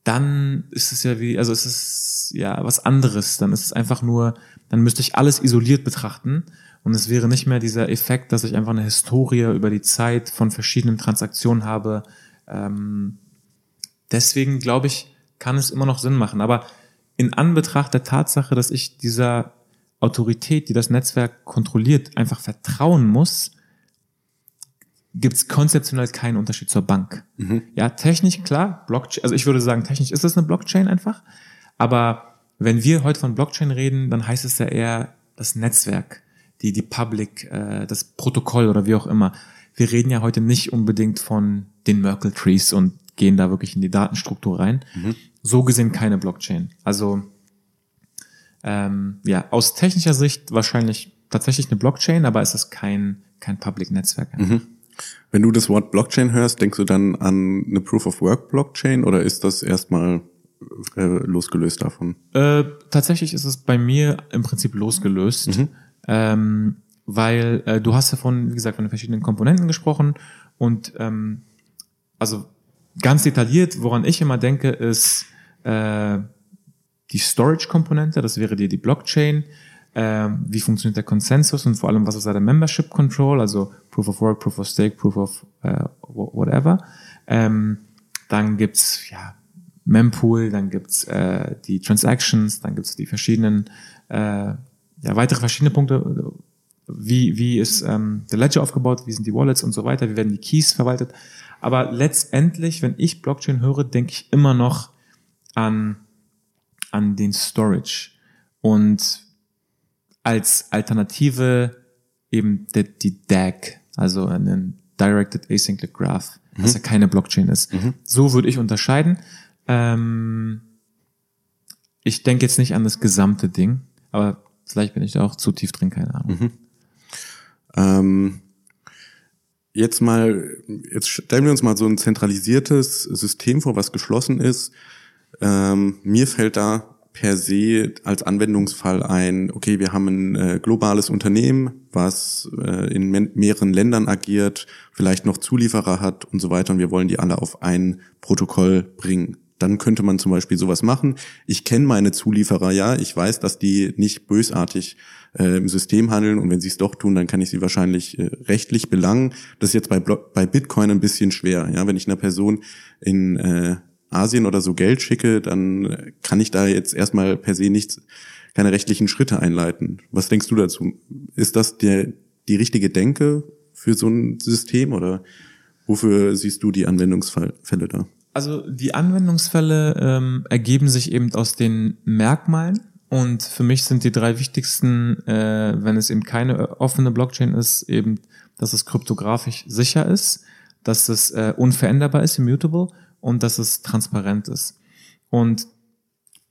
dann ist es ja wie, also es ist ja was anderes. Dann ist es einfach nur, dann müsste ich alles isoliert betrachten. Und es wäre nicht mehr dieser Effekt, dass ich einfach eine Historie über die Zeit von verschiedenen Transaktionen habe. Ähm, deswegen glaube ich, kann es immer noch Sinn machen. Aber in Anbetracht der Tatsache, dass ich dieser Autorität, die das Netzwerk kontrolliert, einfach vertrauen muss, gibt es konzeptionell keinen Unterschied zur Bank. Ja, technisch klar, Blockchain, also ich würde sagen, technisch ist es eine Blockchain einfach, aber wenn wir heute von Blockchain reden, dann heißt es ja eher das Netzwerk, die, die Public, äh, das Protokoll oder wie auch immer. Wir reden ja heute nicht unbedingt von den Merkle Trees und gehen da wirklich in die Datenstruktur rein. So gesehen keine Blockchain. Also ähm, ja, aus technischer Sicht wahrscheinlich tatsächlich eine Blockchain, aber es ist kein, kein Public-Netzwerk. Wenn du das Wort Blockchain hörst, denkst du dann an eine Proof of Work Blockchain oder ist das erstmal äh, losgelöst davon? Äh, tatsächlich ist es bei mir im Prinzip losgelöst, ähm, weil äh, du hast ja von, wie gesagt, von den verschiedenen Komponenten gesprochen und ähm, also ganz detailliert, woran ich immer denke, ist äh, die Storage-Komponente, das wäre die, die Blockchain, äh, wie funktioniert der Konsensus und vor allem, was ist da der Membership Control, also Proof of Work, Proof of Stake, Proof of äh, whatever. Ähm, dann gibt's ja Mempool, dann gibt's äh, die Transactions, dann gibt's die verschiedenen, äh, ja, weitere verschiedene Punkte, wie, wie ist ähm, der Ledger aufgebaut, wie sind die Wallets und so weiter, wie werden die Keys verwaltet. Aber letztendlich, wenn ich Blockchain höre, denke ich immer noch an, an den Storage. Und als Alternative eben die, die DAG, also einen Directed Acyclic Graph, was ja keine Blockchain ist. So würde ich unterscheiden. Ähm, ich denke jetzt nicht an das gesamte Ding, aber vielleicht bin ich da auch zu tief drin, keine Ahnung. Ähm, jetzt mal, jetzt stellen wir uns mal so ein zentralisiertes System vor, was geschlossen ist. Ähm, mir fällt da per se als Anwendungsfall ein, okay, wir haben ein äh, globales Unternehmen, was äh, in mehreren Ländern agiert, vielleicht noch Zulieferer hat und so weiter und wir wollen die alle auf ein Protokoll bringen. Dann könnte man zum Beispiel sowas machen. Ich kenne meine Zulieferer ja, ich weiß, dass die nicht bösartig äh, im System handeln und wenn sie es doch tun, dann kann ich sie wahrscheinlich äh, rechtlich belangen. Das ist jetzt bei, bei Bitcoin ein bisschen schwer. Ja, wenn ich einer Person in äh, Asien oder so Geld schicke, dann kann ich da jetzt erstmal per se nichts, keine rechtlichen Schritte einleiten. Was denkst du dazu? Ist das der, die richtige Denke für so ein System oder wofür siehst du die Anwendungsfälle da? Also die Anwendungsfälle ähm, ergeben sich eben aus den Merkmalen und für mich sind die drei wichtigsten, äh, wenn es eben keine offene Blockchain ist, eben, dass es kryptografisch sicher ist, dass es äh, unveränderbar ist, immutable und dass es transparent ist. Und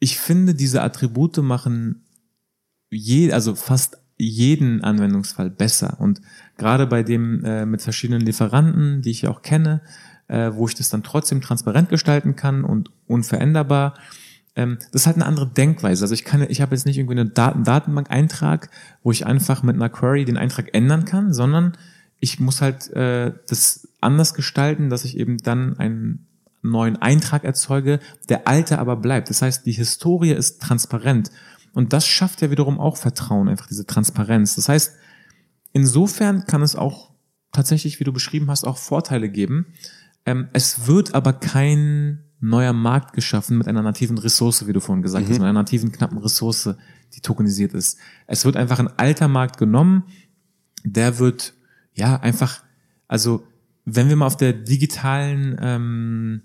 ich finde, diese Attribute machen je, also fast jeden Anwendungsfall besser. Und gerade bei dem äh, mit verschiedenen Lieferanten, die ich auch kenne, äh, wo ich das dann trotzdem transparent gestalten kann und unveränderbar, ähm, das ist halt eine andere Denkweise. Also ich kann, ich habe jetzt nicht irgendwie eine Daten Datenbank-Eintrag, wo ich einfach mit einer Query den Eintrag ändern kann, sondern ich muss halt äh, das anders gestalten, dass ich eben dann einen neuen Eintrag erzeuge, der alte aber bleibt. Das heißt, die Historie ist transparent. Und das schafft ja wiederum auch Vertrauen, einfach diese Transparenz. Das heißt, insofern kann es auch tatsächlich, wie du beschrieben hast, auch Vorteile geben. Ähm, es wird aber kein neuer Markt geschaffen mit einer nativen Ressource, wie du vorhin gesagt mhm. hast, mit einer nativen knappen Ressource, die tokenisiert ist. Es wird einfach ein alter Markt genommen, der wird ja einfach, also wenn wir mal auf der digitalen, ähm,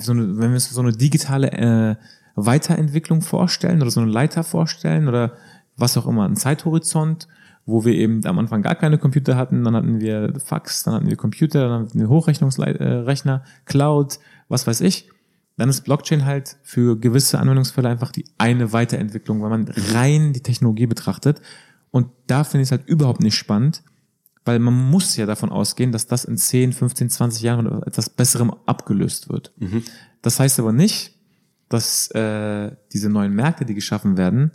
so eine, wenn wir uns so eine digitale äh, Weiterentwicklung vorstellen oder so eine Leiter vorstellen oder was auch immer, ein Zeithorizont, wo wir eben am Anfang gar keine Computer hatten, dann hatten wir Fax, dann hatten wir Computer, dann hatten wir Hochrechnungsrechner, Cloud, was weiß ich. Dann ist Blockchain halt für gewisse Anwendungsfälle einfach die eine Weiterentwicklung, weil man rein die Technologie betrachtet. Und da finde ich es halt überhaupt nicht spannend, weil man muss ja davon ausgehen, dass das in 10, 15, 20 Jahren oder etwas Besserem abgelöst wird. Mhm. Das heißt aber nicht, dass äh, diese neuen Märkte, die geschaffen werden,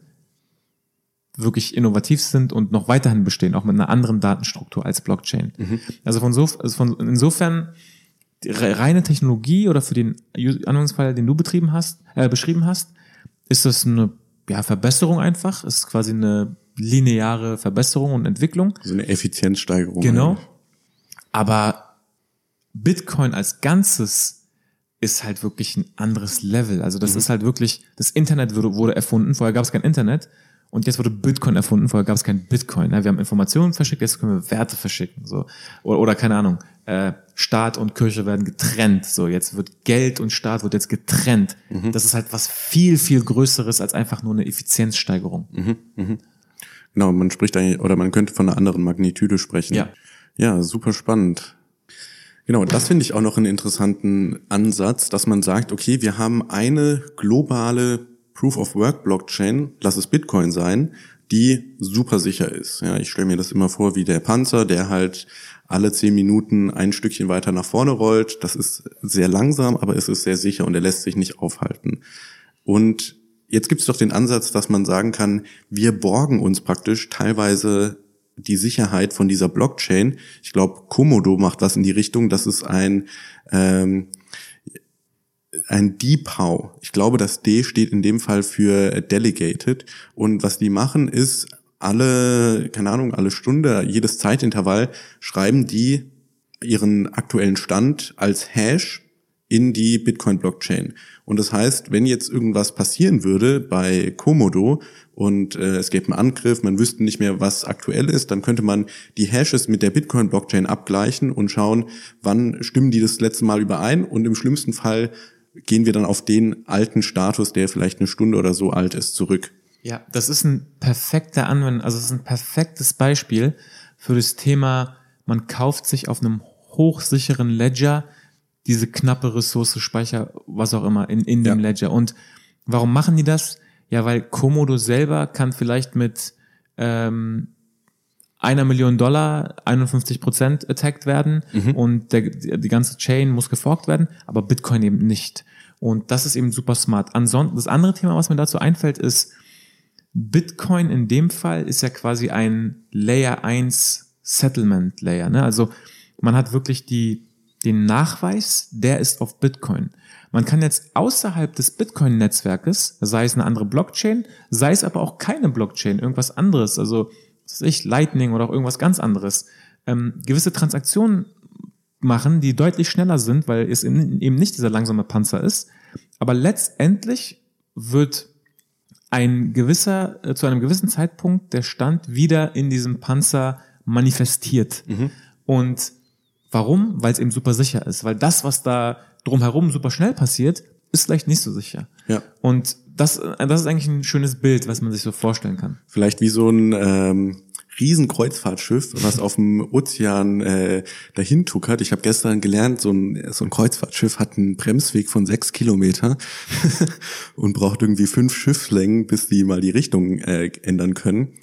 wirklich innovativ sind und noch weiterhin bestehen, auch mit einer anderen Datenstruktur als Blockchain. Mhm. Also, von so, also von insofern reine Technologie oder für den Anwendungsfall, den du betrieben hast, äh, beschrieben hast, ist das eine ja, Verbesserung einfach, ist quasi eine lineare Verbesserung und Entwicklung. So eine Effizienzsteigerung. Genau. Eigentlich. Aber Bitcoin als Ganzes ist halt wirklich ein anderes Level. Also das mhm. ist halt wirklich, das Internet wurde, wurde erfunden, vorher gab es kein Internet und jetzt wurde Bitcoin erfunden, vorher gab es kein Bitcoin. Ne? Wir haben Informationen verschickt, jetzt können wir Werte verschicken. So. Oder, oder keine Ahnung, äh, Staat und Kirche werden getrennt. So, jetzt wird Geld und Staat wird jetzt getrennt. Mhm. Das ist halt was viel, viel Größeres als einfach nur eine Effizienzsteigerung. Mhm. Genau, man spricht eigentlich, oder man könnte von einer anderen Magnitude sprechen. Ja. Ja, super spannend. Genau, das finde ich auch noch einen interessanten Ansatz, dass man sagt, okay, wir haben eine globale Proof of Work Blockchain, lass es Bitcoin sein, die super sicher ist. Ja, ich stelle mir das immer vor wie der Panzer, der halt alle zehn Minuten ein Stückchen weiter nach vorne rollt. Das ist sehr langsam, aber es ist sehr sicher und er lässt sich nicht aufhalten. Und jetzt gibt es doch den Ansatz, dass man sagen kann, wir borgen uns praktisch teilweise die Sicherheit von dieser Blockchain. Ich glaube, Komodo macht was in die Richtung. Das ist ein ähm, ein DPOW. Ich glaube, das D steht in dem Fall für Delegated. Und was die machen ist, alle, keine Ahnung, alle Stunde, jedes Zeitintervall schreiben die ihren aktuellen Stand als Hash in die Bitcoin-Blockchain. Und das heißt, wenn jetzt irgendwas passieren würde bei Komodo und äh, es gäbe einen Angriff, man wüsste nicht mehr, was aktuell ist, dann könnte man die Hashes mit der Bitcoin-Blockchain abgleichen und schauen, wann stimmen die das letzte Mal überein und im schlimmsten Fall gehen wir dann auf den alten Status, der vielleicht eine Stunde oder so alt ist, zurück. Ja, das ist ein perfekter Anwendung, also es ist ein perfektes Beispiel für das Thema, man kauft sich auf einem hochsicheren Ledger diese knappe Ressource, Speicher, was auch immer, in, in dem ja. Ledger. Und warum machen die das? Ja, weil Komodo selber kann vielleicht mit ähm, einer Million Dollar 51 Prozent attacked werden mhm. und der, die ganze Chain muss geforkt werden, aber Bitcoin eben nicht. Und das ist eben super smart. Ansonsten, das andere Thema, was mir dazu einfällt, ist, Bitcoin in dem Fall ist ja quasi ein Layer 1 Settlement Layer. Ne? Also man hat wirklich die, den Nachweis, der ist auf Bitcoin. Man kann jetzt außerhalb des Bitcoin-Netzwerkes, sei es eine andere Blockchain, sei es aber auch keine Blockchain, irgendwas anderes, also was weiß ich, Lightning oder auch irgendwas ganz anderes, ähm, gewisse Transaktionen machen, die deutlich schneller sind, weil es eben nicht dieser langsame Panzer ist. Aber letztendlich wird ein gewisser, äh, zu einem gewissen Zeitpunkt der Stand wieder in diesem Panzer manifestiert. Mhm. Und warum? Weil es eben super sicher ist. Weil das, was da drumherum super schnell passiert, ist vielleicht nicht so sicher. Ja. Und das, das ist eigentlich ein schönes Bild, was man sich so vorstellen kann. Vielleicht wie so ein ähm, Riesenkreuzfahrtschiff, was auf dem Ozean äh, dahin tuckert. Ich habe gestern gelernt, so ein, so ein Kreuzfahrtschiff hat einen Bremsweg von sechs Kilometer und braucht irgendwie fünf Schiffslängen, bis die mal die Richtung äh, ändern können.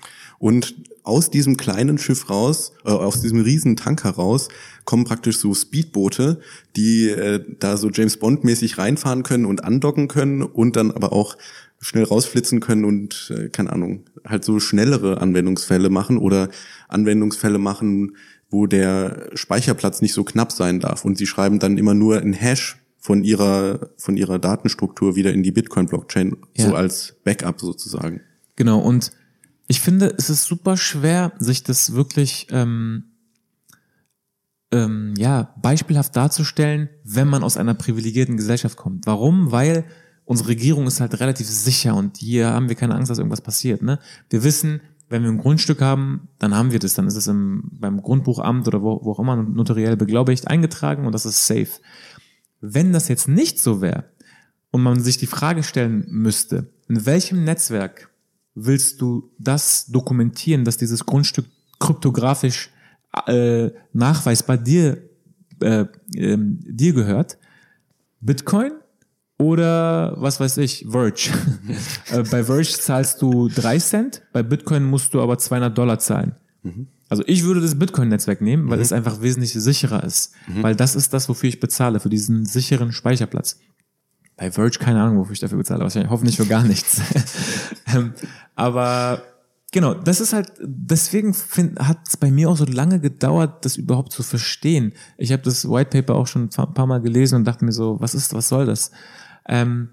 Und aus diesem kleinen Schiff raus, äh, aus diesem riesen Tanker raus, kommen praktisch so Speedboote, die äh, da so James Bond mäßig reinfahren können und andocken können und dann aber auch schnell rausflitzen können und äh, keine Ahnung, halt so schnellere Anwendungsfälle machen oder Anwendungsfälle machen, wo der Speicherplatz nicht so knapp sein darf. Und sie schreiben dann immer nur ein Hash von ihrer, von ihrer Datenstruktur wieder in die Bitcoin-Blockchain, Ja. so als Backup sozusagen. Genau, und ich finde, es ist super schwer, sich das wirklich ähm, ähm, ja, beispielhaft darzustellen, wenn man aus einer privilegierten Gesellschaft kommt. Warum? Weil unsere Regierung ist halt relativ sicher und hier haben wir keine Angst, dass irgendwas passiert. Ne? Wir wissen, wenn wir ein Grundstück haben, dann haben wir das, dann ist es im, beim Grundbuchamt oder wo, wo auch immer notariell beglaubigt eingetragen und das ist safe. Wenn das jetzt nicht so wäre und man sich die Frage stellen müsste, in welchem Netzwerk willst du das dokumentieren, dass dieses Grundstück kryptografisch äh, nachweisbar dir, äh, ähm, dir gehört? Bitcoin oder was weiß ich, Verge. äh, bei Verge zahlst du drei Cent, bei Bitcoin musst du aber 200 Dollar zahlen. Also ich würde das Bitcoin-Netzwerk nehmen, weil es einfach wesentlich sicherer ist. Weil das ist das, wofür ich bezahle, für diesen sicheren Speicherplatz. Bei Verge keine Ahnung, wofür ich dafür bezahle, wahrscheinlich hoffentlich für gar nichts. ähm, aber genau, das ist halt, deswegen hat es bei mir auch so lange gedauert, das überhaupt zu verstehen. Ich habe das White Paper auch schon ein paar Mal gelesen und dachte mir so, was ist, was soll das? Ähm,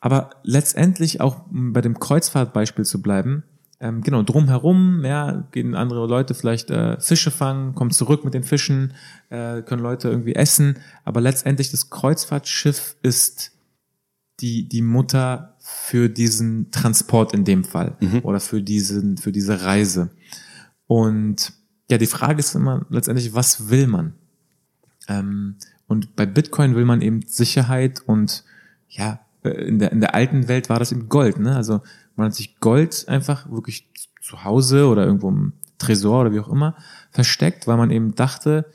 aber letztendlich auch bei dem Kreuzfahrtbeispiel zu bleiben, ähm, genau, drumherum, ja, gehen andere Leute vielleicht äh, Fische fangen, kommen zurück mit den Fischen, äh, können Leute irgendwie essen, aber letztendlich das Kreuzfahrtschiff ist die, die Mutter für diesen Transport in dem Fall oder für diesen, für diese Reise. Und ja, die Frage ist immer letztendlich, was will man? Ähm, und bei Bitcoin will man eben Sicherheit und ja, äh, in der, in der alten Welt war das eben Gold, ne? Also man hat sich Gold einfach wirklich zu Hause oder irgendwo im Tresor oder wie auch immer versteckt, weil man eben dachte,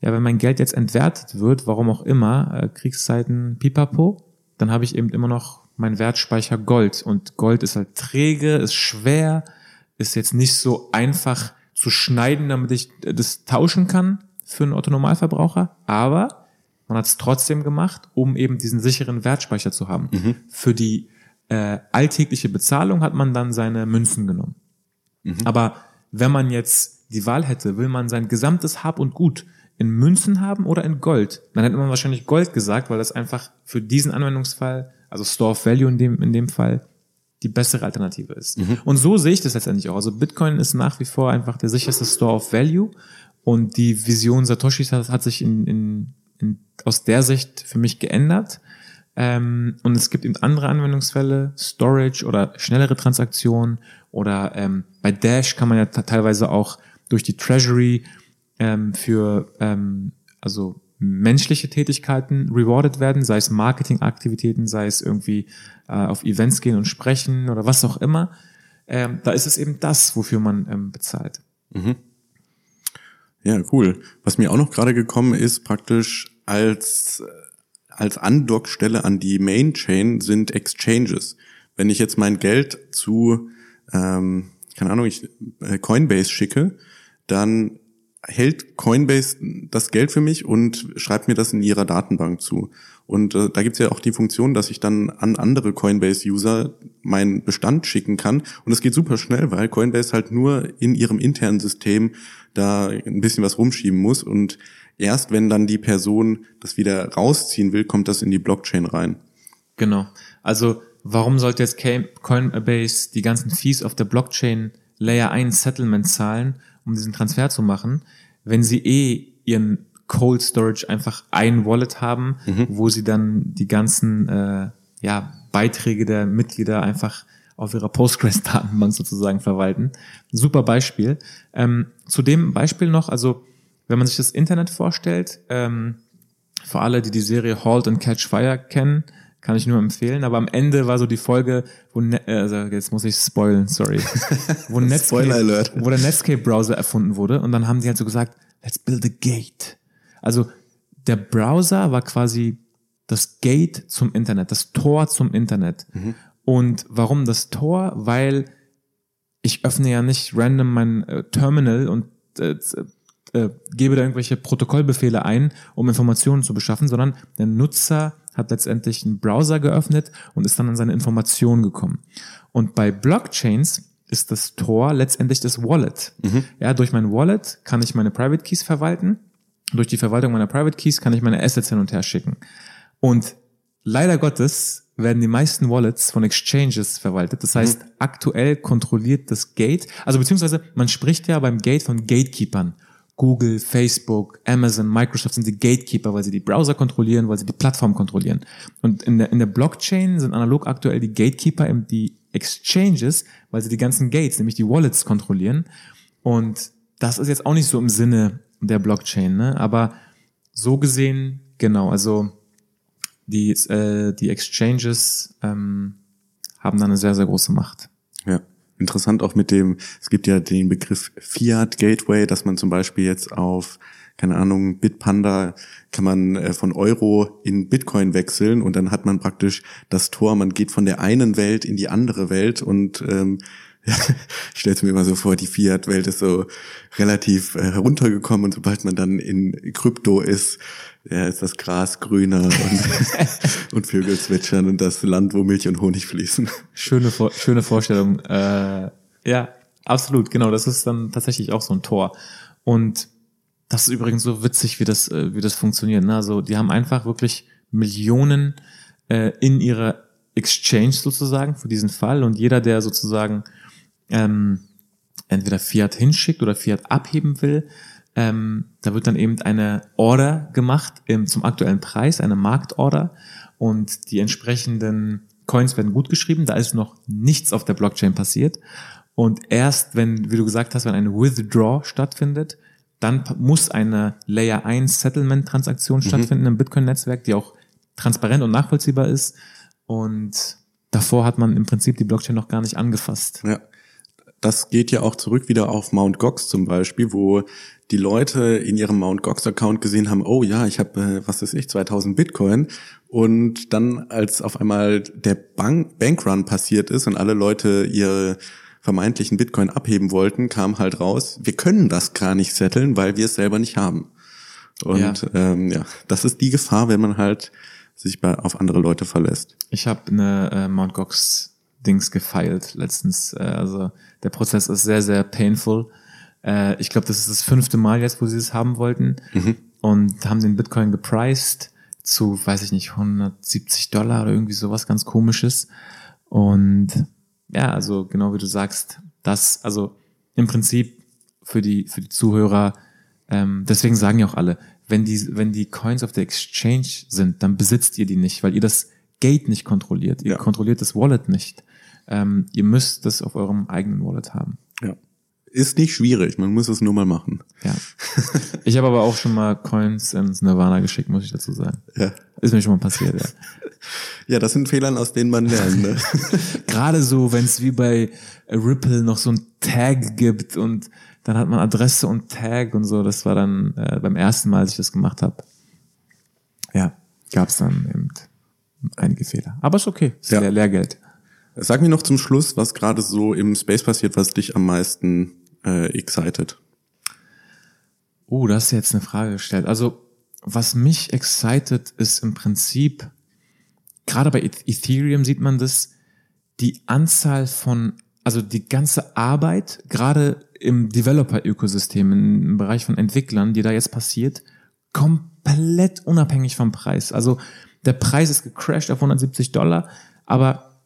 ja, wenn mein Geld jetzt entwertet wird, warum auch immer, äh, Kriegszeiten pipapo, dann habe ich eben immer noch mein Wertspeicher Gold. Und Gold ist halt träge, ist schwer, ist jetzt nicht so einfach zu schneiden, damit ich äh, das tauschen kann für einen Autonormalverbraucher, aber man hat es trotzdem gemacht, um eben diesen sicheren Wertspeicher zu haben. Für die äh, alltägliche Bezahlung hat man dann seine Münzen genommen. Aber wenn man jetzt die Wahl hätte, will man sein gesamtes Hab und Gut in Münzen haben oder in Gold, dann hätte man wahrscheinlich Gold gesagt, weil das einfach für diesen Anwendungsfall, also Store of Value in dem, in dem Fall, die bessere Alternative ist. Und so sehe ich das letztendlich auch. Also Bitcoin ist nach wie vor einfach der sicherste Store of Value und die Vision Satoshis hat, hat sich in, in, in, aus der Sicht für mich geändert. Ähm, und es gibt eben andere Anwendungsfälle, Storage oder schnellere Transaktionen oder ähm, bei Dash kann man ja teilweise auch durch die Treasury ähm, für ähm, also menschliche Tätigkeiten rewarded werden, sei es Marketingaktivitäten, sei es irgendwie äh, auf Events gehen und sprechen oder was auch immer. Ähm, da ist es eben das, wofür man ähm, bezahlt. Ja, cool. Was mir auch noch gerade gekommen ist, praktisch als, als Andockstelle an die Main Chain sind Exchanges. Wenn ich jetzt mein Geld zu, ähm, keine Ahnung, ich äh, Coinbase schicke, dann hält Coinbase das Geld für mich und schreibt mir das in ihrer Datenbank zu. Und äh, da gibt's ja auch die Funktion, dass ich dann an andere Coinbase-User meinen Bestand schicken kann. Und es geht super schnell, weil Coinbase halt nur in ihrem internen System da ein bisschen was rumschieben muss. Und erst wenn dann die Person das wieder rausziehen will, kommt das in die Blockchain rein. Genau. Also warum sollte jetzt Coinbase die ganzen Fees auf der Blockchain Layer 1 Settlement zahlen, um diesen Transfer zu machen, wenn sie eh ihren Cold Storage einfach ein Wallet haben, wo sie dann die ganzen äh, ja, Beiträge der Mitglieder einfach auf ihrer Postgres-Datenbank sozusagen verwalten. Super Beispiel. Ähm, zu dem Beispiel noch, also wenn man sich das Internet vorstellt, ähm, für alle, die die Serie Halt and Catch Fire kennen, kann ich nur empfehlen. Aber am Ende war so die Folge, wo ne äh, also jetzt muss ich spoilen, sorry, wo, Netscape, wo der Netscape-Browser erfunden wurde und dann haben sie halt so gesagt, let's build a gate. Also der Browser war quasi das Gate zum Internet, das Tor zum Internet. Und warum das Tor? Weil ich öffne ja nicht random mein äh, Terminal und äh, äh, gebe da irgendwelche Protokollbefehle ein, um Informationen zu beschaffen, sondern der Nutzer hat letztendlich einen Browser geöffnet und ist dann an seine Informationen gekommen. Und bei Blockchains ist das Tor letztendlich das Wallet. Ja, durch mein Wallet kann ich meine Private Keys verwalten. Durch die Verwaltung meiner Private Keys kann ich meine Assets hin und her schicken. Und leider Gottes werden die meisten Wallets von Exchanges verwaltet. Das heißt, aktuell kontrolliert das Gate, also beziehungsweise man spricht ja beim Gate von Gatekeepern. Google, Facebook, Amazon, Microsoft sind die Gatekeeper, weil sie die Browser kontrollieren, weil sie die Plattform kontrollieren. Und in der, in der Blockchain sind analog aktuell die Gatekeeper eben die Exchanges, weil sie die ganzen Gates, nämlich die Wallets kontrollieren. Und das ist jetzt auch nicht so im Sinne der Blockchain, ne? aber so gesehen, genau, also die, äh, die Exchanges ähm, haben da eine sehr, sehr große Macht. Interessant auch mit dem, es gibt ja den Begriff Fiat Gateway, dass man zum Beispiel jetzt auf, keine Ahnung, Bitpanda kann man äh, von Euro in Bitcoin wechseln und dann hat man praktisch das Tor, man geht von der einen Welt in die andere Welt und ähm, ich stelle es mir immer so vor, die Fiat-Welt ist so relativ äh, heruntergekommen und sobald man dann in Krypto ist, ja, ist das Gras grüner und, und Vögel zwitschern und das Land, wo Milch und Honig fließen. Schöne, schöne Vorstellung. Äh, ja, absolut, genau. Das ist dann tatsächlich auch so ein Tor. Und das ist übrigens so witzig, wie das, äh, wie das funktioniert. Ne? Also die haben einfach wirklich Millionen äh, in ihrer Exchange sozusagen für diesen Fall. Und jeder, der sozusagen ähm, entweder Fiat hinschickt oder Fiat abheben will, ähm, da wird dann eben eine Order gemacht im, zum aktuellen Preis, eine Marktorder und die entsprechenden Coins werden gut geschrieben. Da ist noch nichts auf der Blockchain passiert. Und erst wenn, wie du gesagt hast, wenn eine Withdraw stattfindet, dann muss eine Layer 1 Settlement-Transaktion stattfinden im Bitcoin-Netzwerk, die auch transparent und nachvollziehbar ist. Und davor hat man im Prinzip die Blockchain noch gar nicht angefasst. Ja. Das geht ja auch zurück wieder auf Mount Gox zum Beispiel, wo die Leute in ihrem Mount Gox Account gesehen haben, oh ja, ich habe, äh, was weiß ich, 2000 Bitcoin. Und dann, als auf einmal der Bank Bankrun passiert ist und alle Leute ihre vermeintlichen Bitcoin abheben wollten, kam halt raus, wir können das gar nicht setteln, weil wir es selber nicht haben. Und Ja. ähm, ja das ist die Gefahr, wenn man halt sich bei, auf andere Leute verlässt. Ich habe eine äh, Mt. Gox Dings gefeilt letztens. Äh, also der Prozess ist sehr, sehr painful. Äh, ich glaube, das ist das fünfte Mal jetzt, wo sie es haben wollten. Und haben den Bitcoin gepriced zu, weiß ich nicht, 170 Dollar oder irgendwie sowas ganz komisches. Und ja, also genau wie du sagst, das, also im Prinzip für die, für die Zuhörer, ähm, deswegen sagen ja auch alle, wenn die, wenn die Coins auf der Exchange sind, dann besitzt ihr die nicht, weil ihr das Gate nicht kontrolliert. Ihr Ja. kontrolliert das Wallet nicht. Ähm, ihr müsst das auf eurem eigenen Wallet haben. Ja. Ist nicht schwierig, man muss es nur mal machen. Ja. Ich habe aber auch schon mal Coins ins Nirvana geschickt, muss ich dazu sagen. Ja. Ist mir schon mal passiert, ja. Ja, das sind Fehlern, aus denen man lernt. Ne? Gerade so, wenn es wie bei Ripple noch so ein Tag gibt und dann hat man Adresse und Tag und so. Das war dann äh, beim ersten Mal, als ich das gemacht habe. Ja, gab es dann eben einige Fehler. Aber ist okay, ist Ja. Lehr Lehrgeld. Sag mir noch zum Schluss, was gerade so im Space passiert, was dich am meisten äh, excited. Oh, das ist jetzt eine Frage gestellt. Also, was mich excited, ist im Prinzip, gerade bei Eth- Ethereum sieht man das, die Anzahl von, also die ganze Arbeit, gerade im Developer-Ökosystem, im Bereich von Entwicklern, die da jetzt passiert, komplett unabhängig vom Preis. Also der Preis ist gecrashed auf 170 Dollar, aber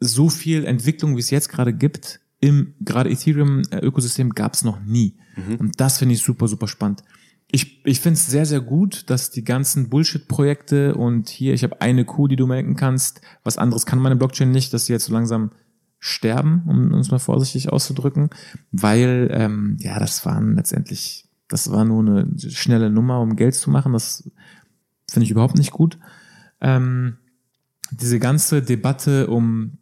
so viel Entwicklung, wie es jetzt gerade gibt, im gerade Ethereum-Ökosystem gab es noch nie. Und das finde ich super, super spannend. Ich, ich finde es sehr, sehr gut, dass die ganzen Bullshit-Projekte und hier, ich habe eine Kuh, die du melken kannst, was anderes kann meine Blockchain nicht, dass sie jetzt so langsam sterben, um uns mal vorsichtig auszudrücken, weil ähm, ja, das waren letztendlich, das war nur eine schnelle Nummer, um Geld zu machen. Das finde ich überhaupt nicht gut. Ähm, diese ganze Debatte um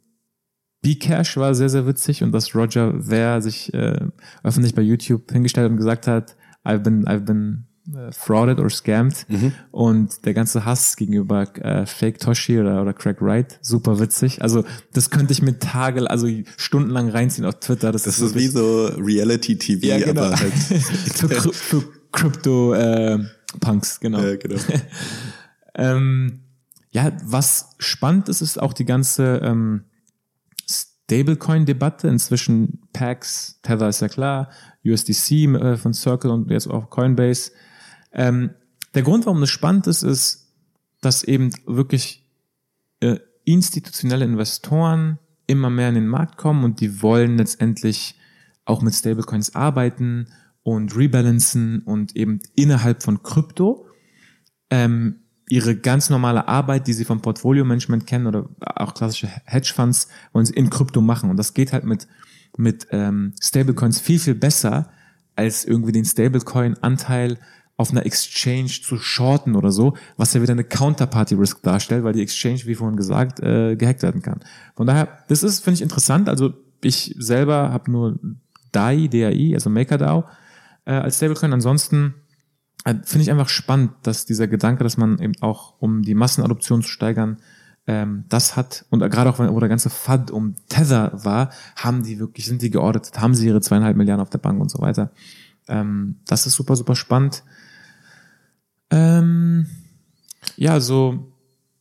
Bcash war sehr, sehr witzig und dass Roger Ver sich äh, öffentlich bei YouTube hingestellt hat und gesagt hat, I've been, I've been äh, frauded or scammed und der ganze Hass gegenüber äh, Fake Toshi oder, oder Craig Wright, super witzig. Also das könnte ich mir Tage, also stundenlang reinziehen auf Twitter. Das, Das ist wie so Reality-TV, ja, genau. aber halt. für, für Crypto äh, Punks, genau. ja, genau. Ähm, ja, was spannend ist, ist auch die ganze ähm, Stablecoin-Debatte. Inzwischen Pax, Tether ist ja klar, USDC äh, von Circle und jetzt auch Coinbase. Ähm, der Grund, warum das spannend ist, ist, dass eben wirklich äh, institutionelle Investoren immer mehr in den Markt kommen und die wollen letztendlich auch mit Stablecoins arbeiten und rebalancen und eben innerhalb von Krypto ähm, ihre ganz normale Arbeit, die sie vom Portfolio-Management kennen oder auch klassische Hedgefonds, wollen sie in Krypto machen. Und das geht halt mit, mit ähm, Stablecoins viel, viel besser, als irgendwie den Stablecoin-Anteil auf einer Exchange zu shorten oder so, was ja wieder eine Counterparty-Risk darstellt, weil die Exchange, wie vorhin gesagt, äh, gehackt werden kann. Von daher, das ist, finde ich, interessant. Also ich selber habe nur DAI, DAI, also MakerDAO äh, als Stablecoin. Ansonsten finde ich einfach spannend, dass dieser Gedanke, dass man eben auch, um die Massenadoption zu steigern, ähm, das hat, und gerade auch, wo der ganze FAD um Tether war, haben die wirklich, sind die geordnet, haben sie ihre zweieinhalb Milliarden auf der Bank und so weiter. Ähm, das ist super, super spannend. Ähm, ja, so.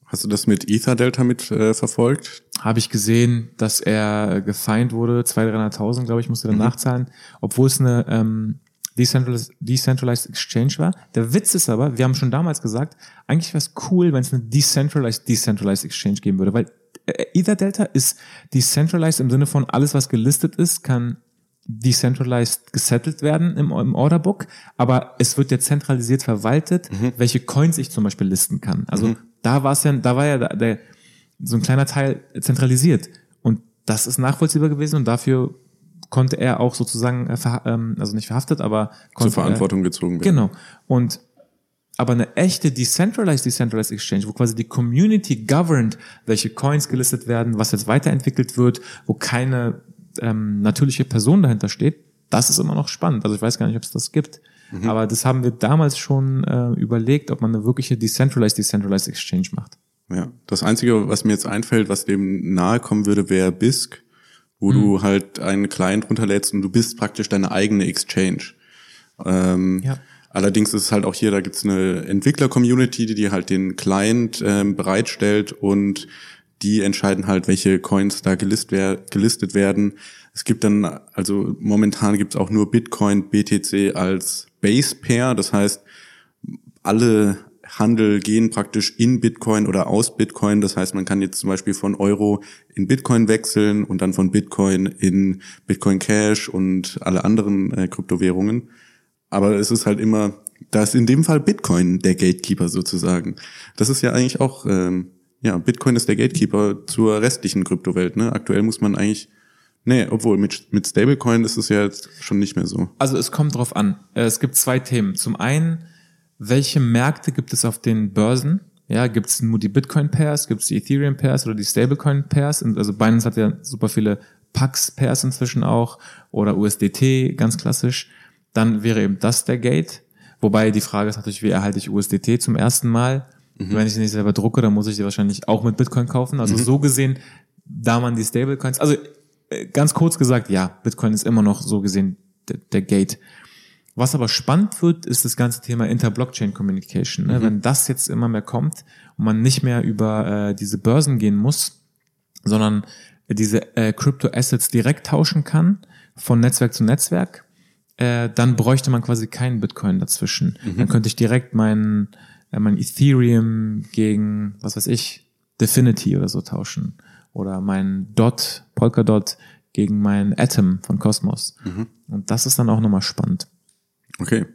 Hast du das mit Ether Delta mit äh, verfolgt? Habe ich gesehen, dass er gefeind wurde, 200.000, 300.000, glaube ich, musste er mhm. nachzahlen, obwohl es eine ähm, Decentralized, Decentralized Exchange war. Der Witz ist aber, wir haben schon damals gesagt, eigentlich wäre es cool, wenn es eine Decentralized Decentralized Exchange geben würde, weil äh, Ether Delta ist decentralized im Sinne von alles, was gelistet ist, kann decentralized gesettelt werden im, im Orderbook, aber es wird ja zentralisiert verwaltet, mhm. welche Coins ich zum Beispiel listen kann. Also mhm. da war es ja, da war ja der, der, so ein kleiner Teil zentralisiert und das ist nachvollziehbar gewesen und dafür konnte er auch sozusagen, äh, ähm, also nicht verhaftet, aber konnte zur Verantwortung er, gezogen werden. Genau. Und aber eine echte Decentralized Decentralized Exchange, wo quasi die Community governed, welche Coins gelistet werden, was jetzt weiterentwickelt wird, wo keine ähm, natürliche Person dahinter steht, das ist immer noch spannend. Also ich weiß gar nicht, ob es das gibt. Mhm. Aber das haben wir damals schon äh, überlegt, ob man eine wirkliche Decentralized Decentralized Exchange macht. Ja, das Einzige, was mir jetzt einfällt, was dem nahe kommen würde, wäre BISC wo mhm. du halt einen Client runterlädst und du bist praktisch deine eigene Exchange. Ähm, ja. Allerdings ist es halt auch hier, da gibt's eine Entwickler-Community, die dir halt den Client ähm, bereitstellt und die entscheiden halt, welche Coins da gelist wer gelistet werden. Es gibt dann, also momentan gibt's auch nur Bitcoin, BTC als Base Pair, das heißt, alle Handel gehen praktisch in Bitcoin oder aus Bitcoin. Das heißt, man kann jetzt zum Beispiel von Euro in Bitcoin wechseln und dann von Bitcoin in Bitcoin Cash und alle anderen äh, Kryptowährungen. Aber es ist halt immer, da ist in dem Fall Bitcoin der Gatekeeper sozusagen. Das ist ja eigentlich auch, ähm, ja, Bitcoin ist der Gatekeeper zur restlichen Kryptowelt. Ne? Aktuell muss man eigentlich Nee, obwohl mit, mit Stablecoin ist es ja jetzt schon nicht mehr so. Also es kommt drauf an. Äh, es gibt zwei Themen. Zum einen welche Märkte gibt es auf den Börsen? Ja, gibt es nur die Bitcoin Pairs, gibt es die Ethereum Pairs oder die Stablecoin Pairs? Also Binance hat ja super viele Pax Pairs inzwischen auch oder USDT, ganz klassisch. Dann wäre eben das der Gate. Wobei die Frage ist natürlich, wie erhalte ich USDT zum ersten Mal? Mhm. Wenn ich sie nicht selber drucke, dann muss ich sie wahrscheinlich auch mit Bitcoin kaufen. Also mhm. so gesehen, da man die Stablecoins, also äh, ganz kurz gesagt, ja, Bitcoin ist immer noch so gesehen der, der Gate. Was aber spannend wird, ist das ganze Thema Inter-Blockchain-Communication. Ne? Mhm. Wenn das jetzt immer mehr kommt und man nicht mehr über äh, diese Börsen gehen muss, sondern diese äh, Crypto-Assets direkt tauschen kann von Netzwerk zu Netzwerk, äh, dann bräuchte man quasi keinen Bitcoin dazwischen. Mhm. Dann könnte ich direkt mein, äh, mein Ethereum gegen, was weiß ich, Definity oder so tauschen. Oder mein Dot, Polkadot gegen mein Atom von Cosmos. Mhm. Und das ist dann auch nochmal spannend. Okay.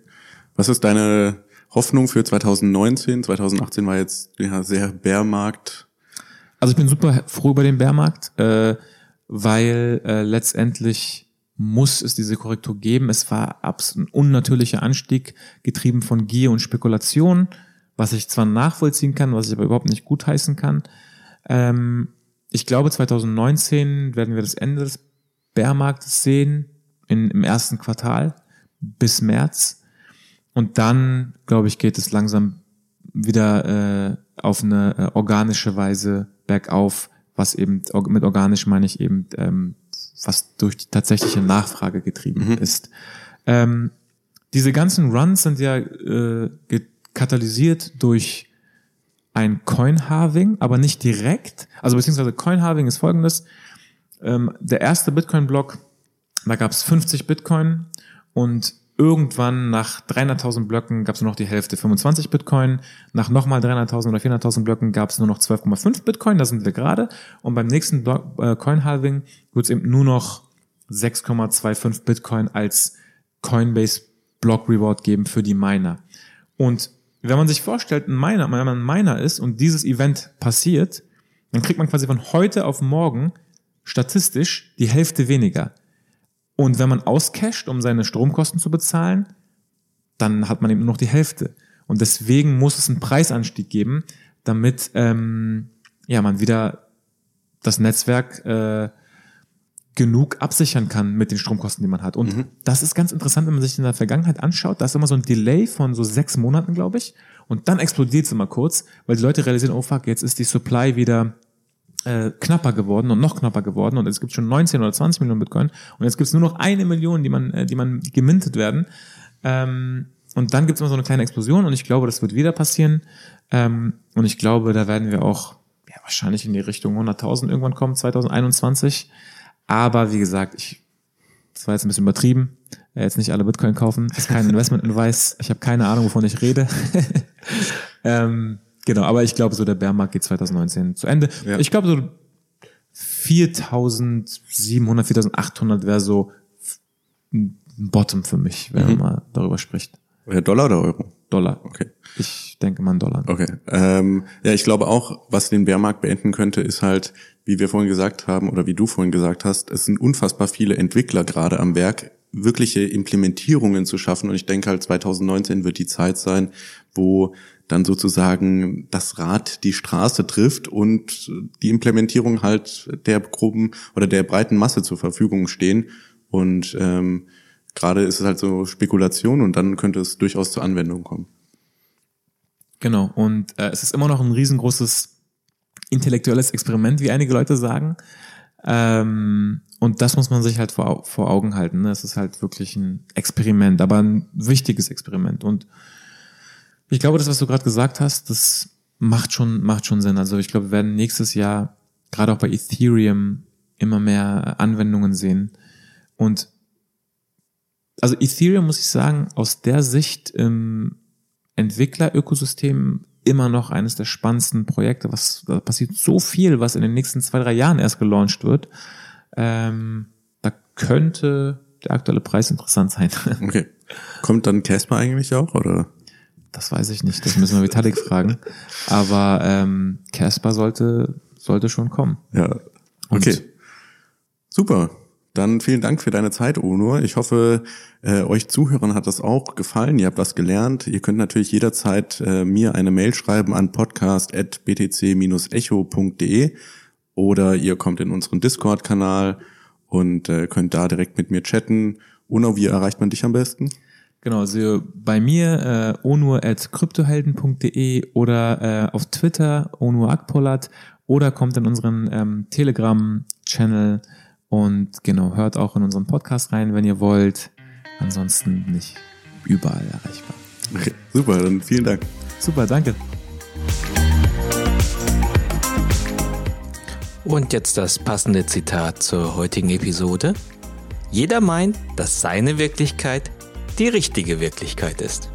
Was ist deine Hoffnung für 2019? 2018 war jetzt ja sehr Bärmarkt. Also ich bin super froh über den Bärmarkt, äh, weil äh, letztendlich muss es diese Korrektur geben. Es war absolut ein unnatürlicher Anstieg, getrieben von Gier und Spekulation, was ich zwar nachvollziehen kann, was ich aber überhaupt nicht gutheißen kann. Ähm, ich glaube, 2019 werden wir das Ende des Bärmarktes sehen, in, im ersten Quartal bis März. Und dann, glaube ich, geht es langsam wieder äh, auf eine äh, organische Weise bergauf, was eben mit organisch meine ich eben, ähm, was durch die tatsächliche Nachfrage getrieben mhm. ist. Ähm, diese ganzen Runs sind ja äh, katalysiert durch ein Coin-Halving, aber nicht direkt. Also beziehungsweise Coin-Halving ist folgendes. ähm, der erste Bitcoin-Block, da gab es 50 Bitcoin und irgendwann nach 300.000 Blöcken gab es nur noch die Hälfte, 25 Bitcoin. Nach nochmal 300.000 oder 400.000 Blöcken gab es nur noch 12,5 Bitcoin, da sind wir gerade. Und beim nächsten Block, äh, Coin-Halving wird es eben nur noch 6,25 Bitcoin als Coinbase Block Reward geben für die Miner. Und wenn man sich vorstellt, ein Miner, wenn man ein Miner ist und dieses Event passiert, dann kriegt man quasi von heute auf morgen statistisch die Hälfte weniger. Und wenn man auscasht, um seine Stromkosten zu bezahlen, dann hat man eben nur noch die Hälfte. Und deswegen muss es einen Preisanstieg geben, damit ähm, ja man wieder das Netzwerk äh, genug absichern kann mit den Stromkosten, die man hat. Und mhm. das ist ganz interessant, wenn man sich in der Vergangenheit anschaut. Da ist immer so ein Delay von so sechs Monaten, glaube ich. Und dann explodiert es immer kurz, weil die Leute realisieren, oh fuck, jetzt ist die Supply wieder äh, knapper geworden und noch knapper geworden. Und es gibt schon 19 oder 20 Millionen Bitcoin. Und jetzt gibt es nur noch eine Million, die man, äh, die man gemintet werden. Ähm, und dann gibt es immer so eine kleine Explosion. Und ich glaube, das wird wieder passieren. Ähm, und ich glaube, da werden wir auch ja, wahrscheinlich in die Richtung 100.000 irgendwann kommen, 2021. Aber wie gesagt, ich, das war jetzt ein bisschen übertrieben. Jetzt nicht alle Bitcoin kaufen, das ist kein Investment-Advice. Ich habe keine Ahnung, wovon ich rede. ähm, genau, aber ich glaube, so der Bärmarkt geht 2019 zu Ende. Ja. Ich glaube, so 4700, 4800 wäre so ein Bottom für mich, wenn mhm. man mal darüber spricht. Dollar oder Euro? Dollar. Okay. Ich denke mal Dollar. Okay. Ähm, ja, ich glaube auch, was den Bärmarkt beenden könnte, ist halt, wie wir vorhin gesagt haben oder wie du vorhin gesagt hast, es sind unfassbar viele Entwickler gerade am Werk, wirkliche Implementierungen zu schaffen. Und ich denke halt 2019 wird die Zeit sein, wo dann sozusagen das Rad die Straße trifft und die Implementierung halt der groben oder der breiten Masse zur Verfügung stehen. Und ähm, gerade ist es halt so Spekulation und dann könnte es durchaus zur Anwendung kommen. Genau. Und äh, es ist immer noch ein riesengroßes intellektuelles Experiment, wie einige Leute sagen. Ähm, und das muss man sich halt vor, vor Augen halten. Ne? Es ist halt wirklich ein Experiment, aber ein wichtiges Experiment. Und ich glaube, das, was du gerade gesagt hast, das macht schon, macht schon Sinn. Also ich glaube, wir werden nächstes Jahr gerade auch bei Ethereum immer mehr Anwendungen sehen. Und also Ethereum muss ich sagen, aus der Sicht im Entwicklerökosystem immer noch eines der spannendsten Projekte. Was da passiert so viel, was in den nächsten zwei, drei Jahren erst gelauncht wird. Ähm, da könnte der aktuelle Preis interessant sein. Okay. Kommt dann Casper eigentlich auch, oder? Das weiß ich nicht. Das müssen wir Vitalik fragen. Aber ähm, Casper sollte, sollte schon kommen. Ja. Okay. Und Super. Dann vielen Dank für deine Zeit, Onur. Ich hoffe, äh, euch Zuhörern hat das auch gefallen. Ihr habt was gelernt. Ihr könnt natürlich jederzeit äh, mir eine Mail schreiben an podcast.btc-echo.de oder ihr kommt in unseren Discord-Kanal und äh, könnt da direkt mit mir chatten. Onur, wie erreicht man dich am besten? Genau, also bei mir äh, onur.kryptohelden.de oder äh, auf Twitter onur akpolat oder kommt in unseren ähm, Telegram-Channel und genau, hört auch in unseren Podcast rein, wenn ihr wollt. Ansonsten nicht überall erreichbar. Okay, super, dann vielen Dank. Super, danke. Und jetzt das passende Zitat zur heutigen Episode. Jeder meint, dass seine Wirklichkeit die richtige Wirklichkeit ist.